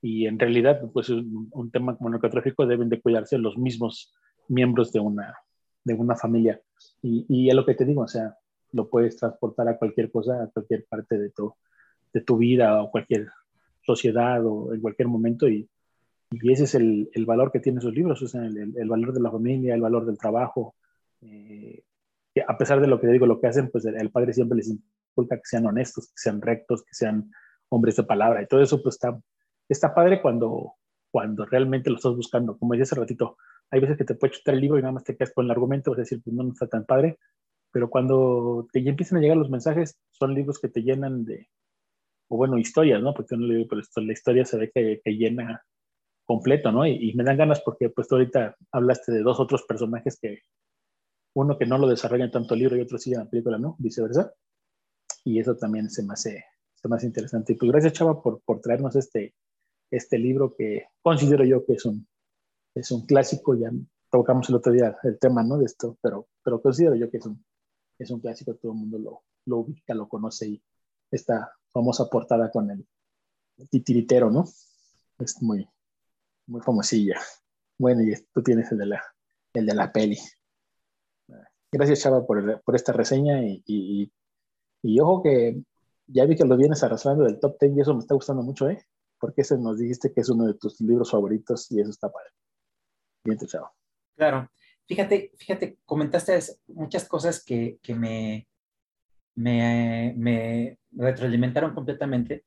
y en realidad, pues un, un, tema como el narcotráfico deben de cuidarse los mismos miembros de una, de una familia. Y, y es lo que te digo, o sea, lo puedes transportar a cualquier cosa, a cualquier parte de tu, de tu vida o cualquier sociedad o en cualquier momento y, y ese es el, el, valor que tienen esos libros, o sea, el, el, valor de la familia, el valor del trabajo. Eh, a pesar de lo que digo, lo que hacen, pues el padre siempre les que sean honestos, que sean rectos, que sean hombres de palabra. Y todo eso pues está, está padre cuando, cuando realmente lo estás buscando. Como decía hace ratito, hay veces que te puede chutar el libro y nada más te quedas con el argumento, vas a decir, pues no, no está tan padre. Pero cuando te empiezan a llegar los mensajes, son libros que te llenan de, o bueno, historias, ¿no? Porque no le pero esto, la historia se ve que, llena completo, ¿no? Y, me dan ganas porque pues ahorita hablaste de dos otros personajes que, uno que no lo desarrollan tanto el libro y otro sí en la película, ¿no? Viceversa y eso también se me hace, se me hace interesante. Y pues gracias Chava por, por traernos este, este libro que considero yo que es un, es un clásico, ya tocamos el otro día el tema ¿no? de esto, pero, pero considero yo que es un, es un clásico, todo el mundo lo, lo ubica, lo conoce y esta famosa portada con el titiritero, ¿no? Es muy, muy famosilla. Bueno, y tú tienes el de la, el de la peli. Gracias, Chava, por, por esta reseña y, y, y ojo que ya vi que lo vienes arrastrando del top 10 y eso me está gustando mucho, ¿eh? Porque ese nos dijiste que es uno de tus libros favoritos y eso está padre. Bien, chao. Claro. Fíjate, fíjate, comentaste muchas cosas que, que me, me, me, retroalimentaron completamente.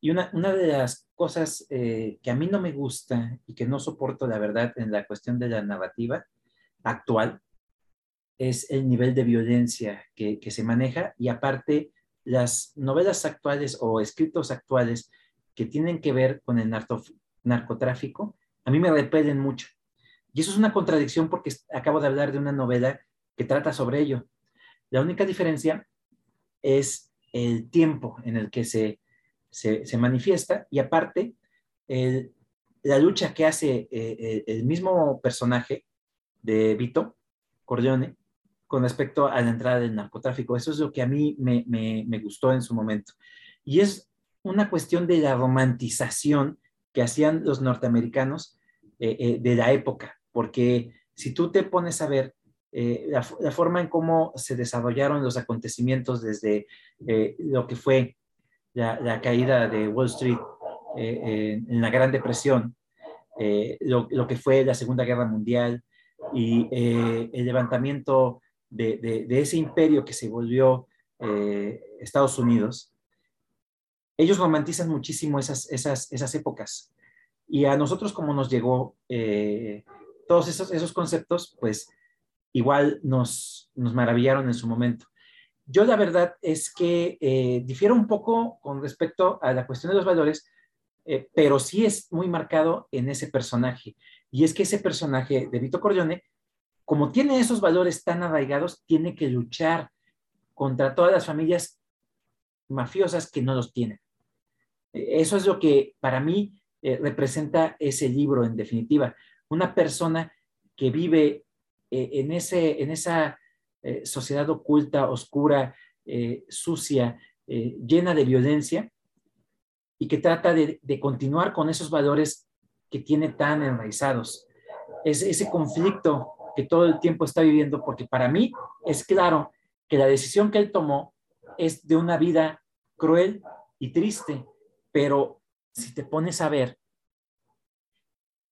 Y una, una de las cosas eh, que a mí no me gusta y que no soporto, la verdad, en la cuestión de la narrativa actual, es el nivel de violencia que, se maneja y aparte las novelas actuales o escritos actuales que tienen que ver con el narcotráfico, a mí me repelen mucho. Y eso es una contradicción porque acabo de hablar de una novela que trata sobre ello. La única diferencia es el tiempo en el que se, se, manifiesta y aparte la lucha que hace eh, eh, el mismo personaje de Vito Corleone con respecto a la entrada del narcotráfico. Eso es lo que a mí me, me, gustó en su momento. Y es una cuestión de la romantización que hacían los norteamericanos eh, de la época, porque si tú te pones a ver eh, la, forma en cómo se desarrollaron los acontecimientos desde lo que fue la, caída de Wall Street en, la Gran Depresión, lo, que fue la Segunda Guerra Mundial y el levantamiento de, ese imperio que se volvió Estados Unidos, ellos romantizan muchísimo esas, esas, esas épocas. Y a nosotros como nos llegó eh, todos esos, esos conceptos, pues igual nos, nos maravillaron en su momento. Yo la verdad es que eh, difiero un poco con respecto a la cuestión de los valores, eh, pero sí es muy marcado en ese personaje. Y es que ese personaje de Vito Corleone, como tiene esos valores tan arraigados, tiene que luchar contra todas las familias mafiosas que no los tienen. Eso es lo que para mí eh, representa ese libro en definitiva. Una persona que vive eh, en, ese, en esa eh, sociedad oculta, oscura, sucia, llena de violencia y que trata de, continuar con esos valores que tiene tan enraizados. Es ese conflicto que todo el tiempo está viviendo, porque para mí es claro que la decisión que él tomó es de una vida cruel y triste, pero si te pones a ver,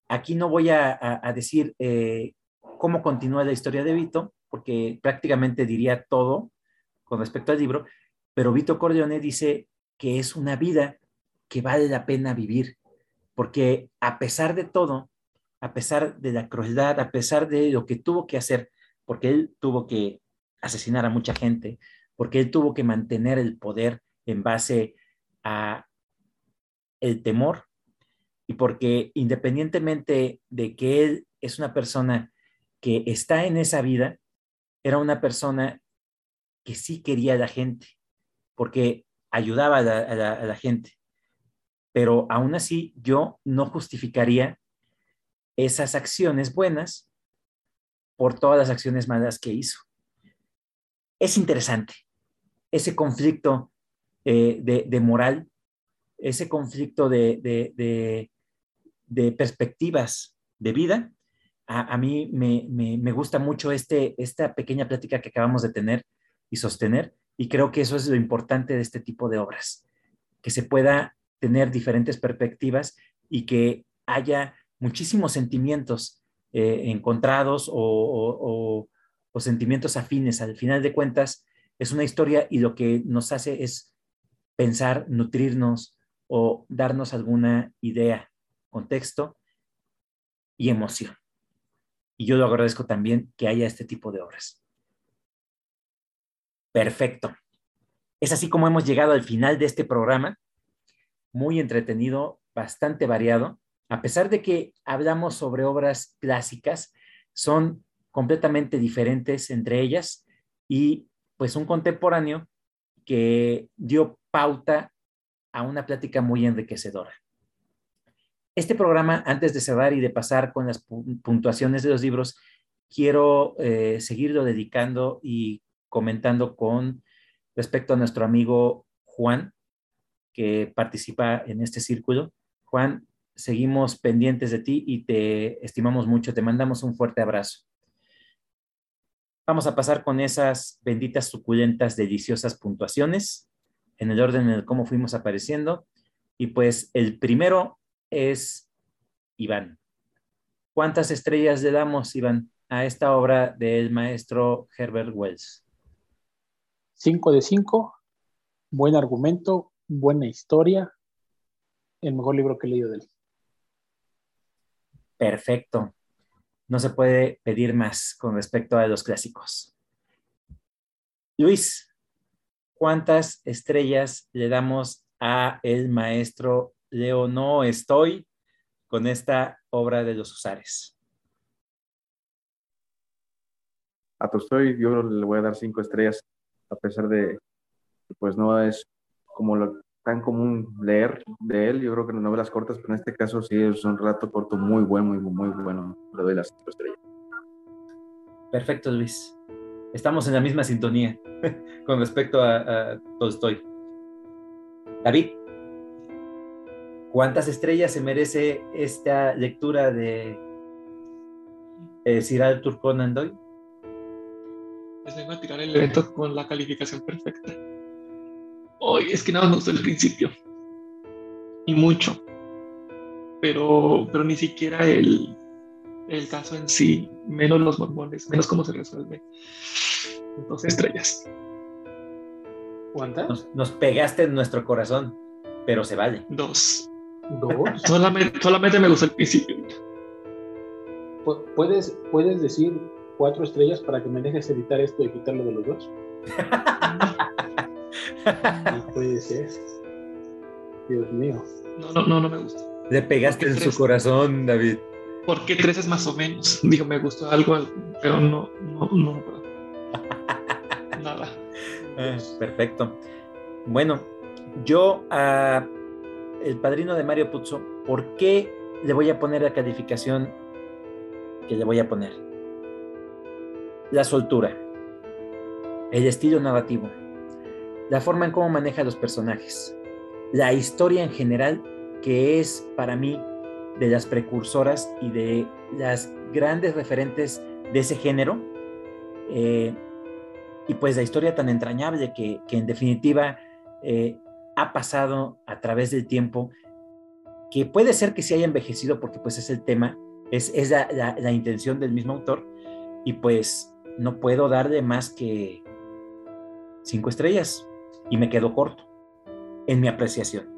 aquí no voy a, decir eh, cómo continúa la historia de Vito, porque prácticamente diría todo con respecto al libro, pero Vito Corleone dice que es una vida que vale la pena vivir, porque a pesar de todo, a pesar de la crueldad, a pesar de lo que tuvo que hacer, porque él tuvo que asesinar a mucha gente, porque él tuvo que mantener el poder en base a el temor y porque independientemente de que él es una persona que está en esa vida, era una persona que sí quería a la gente, porque ayudaba a la, gente. Pero aún así yo no justificaría esas acciones buenas por todas las acciones malas que hizo. Es interesante ese conflicto eh, de, moral ese conflicto de, perspectivas de vida, a, mí me, gusta mucho este, esta pequeña plática que acabamos de tener y sostener, y creo que eso es lo importante de este tipo de obras, que se pueda tener diferentes perspectivas y que haya muchísimos sentimientos eh, encontrados o, o sentimientos afines. Al final de cuentas, es una historia y lo que nos hace es pensar, nutrirnos, o darnos alguna idea, contexto y emoción. Y yo lo agradezco también que haya este tipo de obras. Perfecto. Es así como hemos llegado al final de este programa. Muy entretenido, bastante variado. A pesar de que hablamos sobre obras clásicas, son completamente diferentes entre ellas y pues un contemporáneo que dio pauta a una plática muy enriquecedora. Este programa, antes de cerrar y de pasar con las puntuaciones de los libros, quiero eh, seguirlo dedicando y comentando con respecto a nuestro amigo Juan, que participa en este círculo. Juan, seguimos pendientes de ti y te estimamos mucho. Te mandamos un fuerte abrazo. Vamos a pasar con esas benditas, suculentas, deliciosas puntuaciones en el orden en el cómo fuimos apareciendo. Y pues el primero es Iván. ¿Cuántas estrellas le damos, Iván, a esta obra del maestro Herbert Wells? Cinco de cinco. Buen argumento, buena historia. El mejor libro que he leído de él. Perfecto. No se puede pedir más con respecto a los clásicos. Luis, ¿cuántas estrellas le damos a el maestro Leo No Estoy con esta obra de los usares? A Tolstoy yo le voy a dar cinco estrellas, a pesar de que pues no es como lo tan común leer de él. Yo creo que en novelas cortas, pero en este caso sí es un relato corto muy bueno, muy, muy bueno. Le doy las cinco estrellas. Perfecto, Luis. Estamos en la misma sintonía con respecto a, Tolstoy. David. ¿Cuántas estrellas se merece esta lectura de eh, Sir Arthur Conan Doyle? Les vengo a tirar el evento con la calificación perfecta. Hoy es que nada más el principio. Y mucho. Pero, pero ni siquiera el, el caso en sí, menos los mormones, menos cómo se resuelve. Dos estrellas. ¿Cuántas? Nos, pegaste en nuestro corazón, pero se vale. Dos. ¿Dos? solamente, solamente me gustó el principio. ¿Puedes, ¿Puedes decir cuatro estrellas para que me dejes editar esto y quitarlo de los dos? no puede ser. Dios mío. No, no, no, no me gusta. Le pegaste en su corazón, David. Porque tres es más o menos. Digo, me gustó algo, pero no, no, no. Nada. Ah, perfecto. Bueno, yo a el padrino de Mario Puzo, ¿por qué le voy a poner la calificación que le voy a poner? La soltura, el estilo narrativo, la forma en cómo maneja los personajes, la historia en general, que es para mí de las precursoras y de las grandes referentes de ese género. Eh, y pues la historia tan entrañable que, en definitiva eh, ha pasado a través del tiempo, que puede ser que se haya envejecido porque pues es el tema, es, es la, la intención del mismo autor, y pues no puedo darle más que cinco estrellas y me quedo corto en mi apreciación,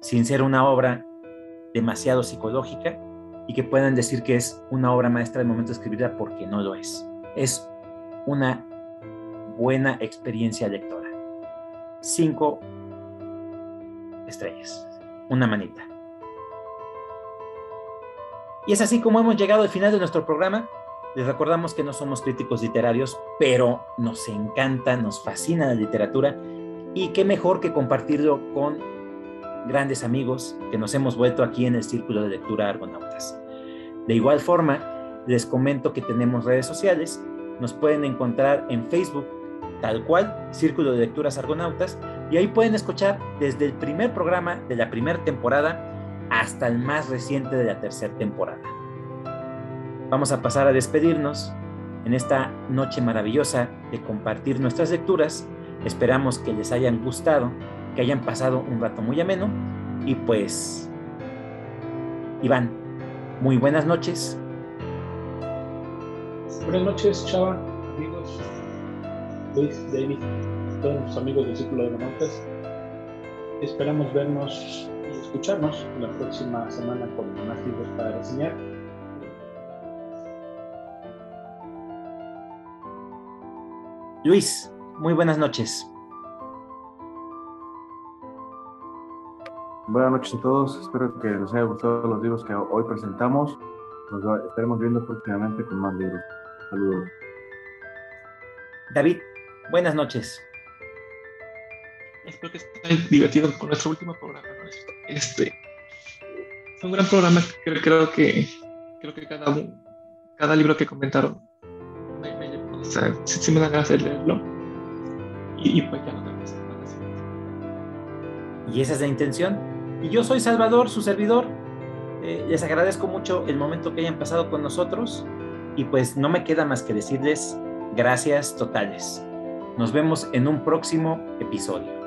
sin ser una obra demasiado psicológica y que puedan decir que es una obra maestra de momento de escribirla porque no lo es. Es una buena experiencia lectora. Cinco estrellas, una manita. Y es así como hemos llegado al final de nuestro programa. Les recordamos que no somos críticos literarios, pero nos encanta, nos fascina la literatura y qué mejor que compartirlo con grandes amigos que nos hemos vuelto aquí en el Círculo de Lectura Argonautas. De igual forma, les comento que tenemos redes sociales, nos pueden encontrar en Facebook, tal cual, Círculo de Lecturas Argonautas, y ahí pueden escuchar desde el primer programa de la primera temporada hasta el más reciente de la tercera temporada. Vamos a pasar a despedirnos en esta noche maravillosa de compartir nuestras lecturas. Esperamos que les hayan gustado, que hayan pasado un rato muy ameno y pues, Iván, muy buenas noches. Buenas noches, Chava, amigos, Luis, David, todos los amigos del Círculo de Montes. Esperamos vernos y escucharnos la próxima semana con más libros para reseñar Luis, muy buenas noches. Buenas noches a todos. Espero que les haya gustado los libros que hoy presentamos. Nos estaremos viendo próximamente con más libros. Saludos. David, buenas noches. Espero que estén divertidos con nuestro último programa. Este fue un gran programa. Creo, creo que creo que cada, cada libro que comentaron o sea, sí, me dan ganas de leerlo. Y, pues ya no tengo Y esa es la intención. Y yo soy Salvador, su servidor. Eh, les agradezco mucho el momento que hayan pasado con nosotros. Y pues no me queda más que decirles gracias totales. Nos vemos en un próximo episodio.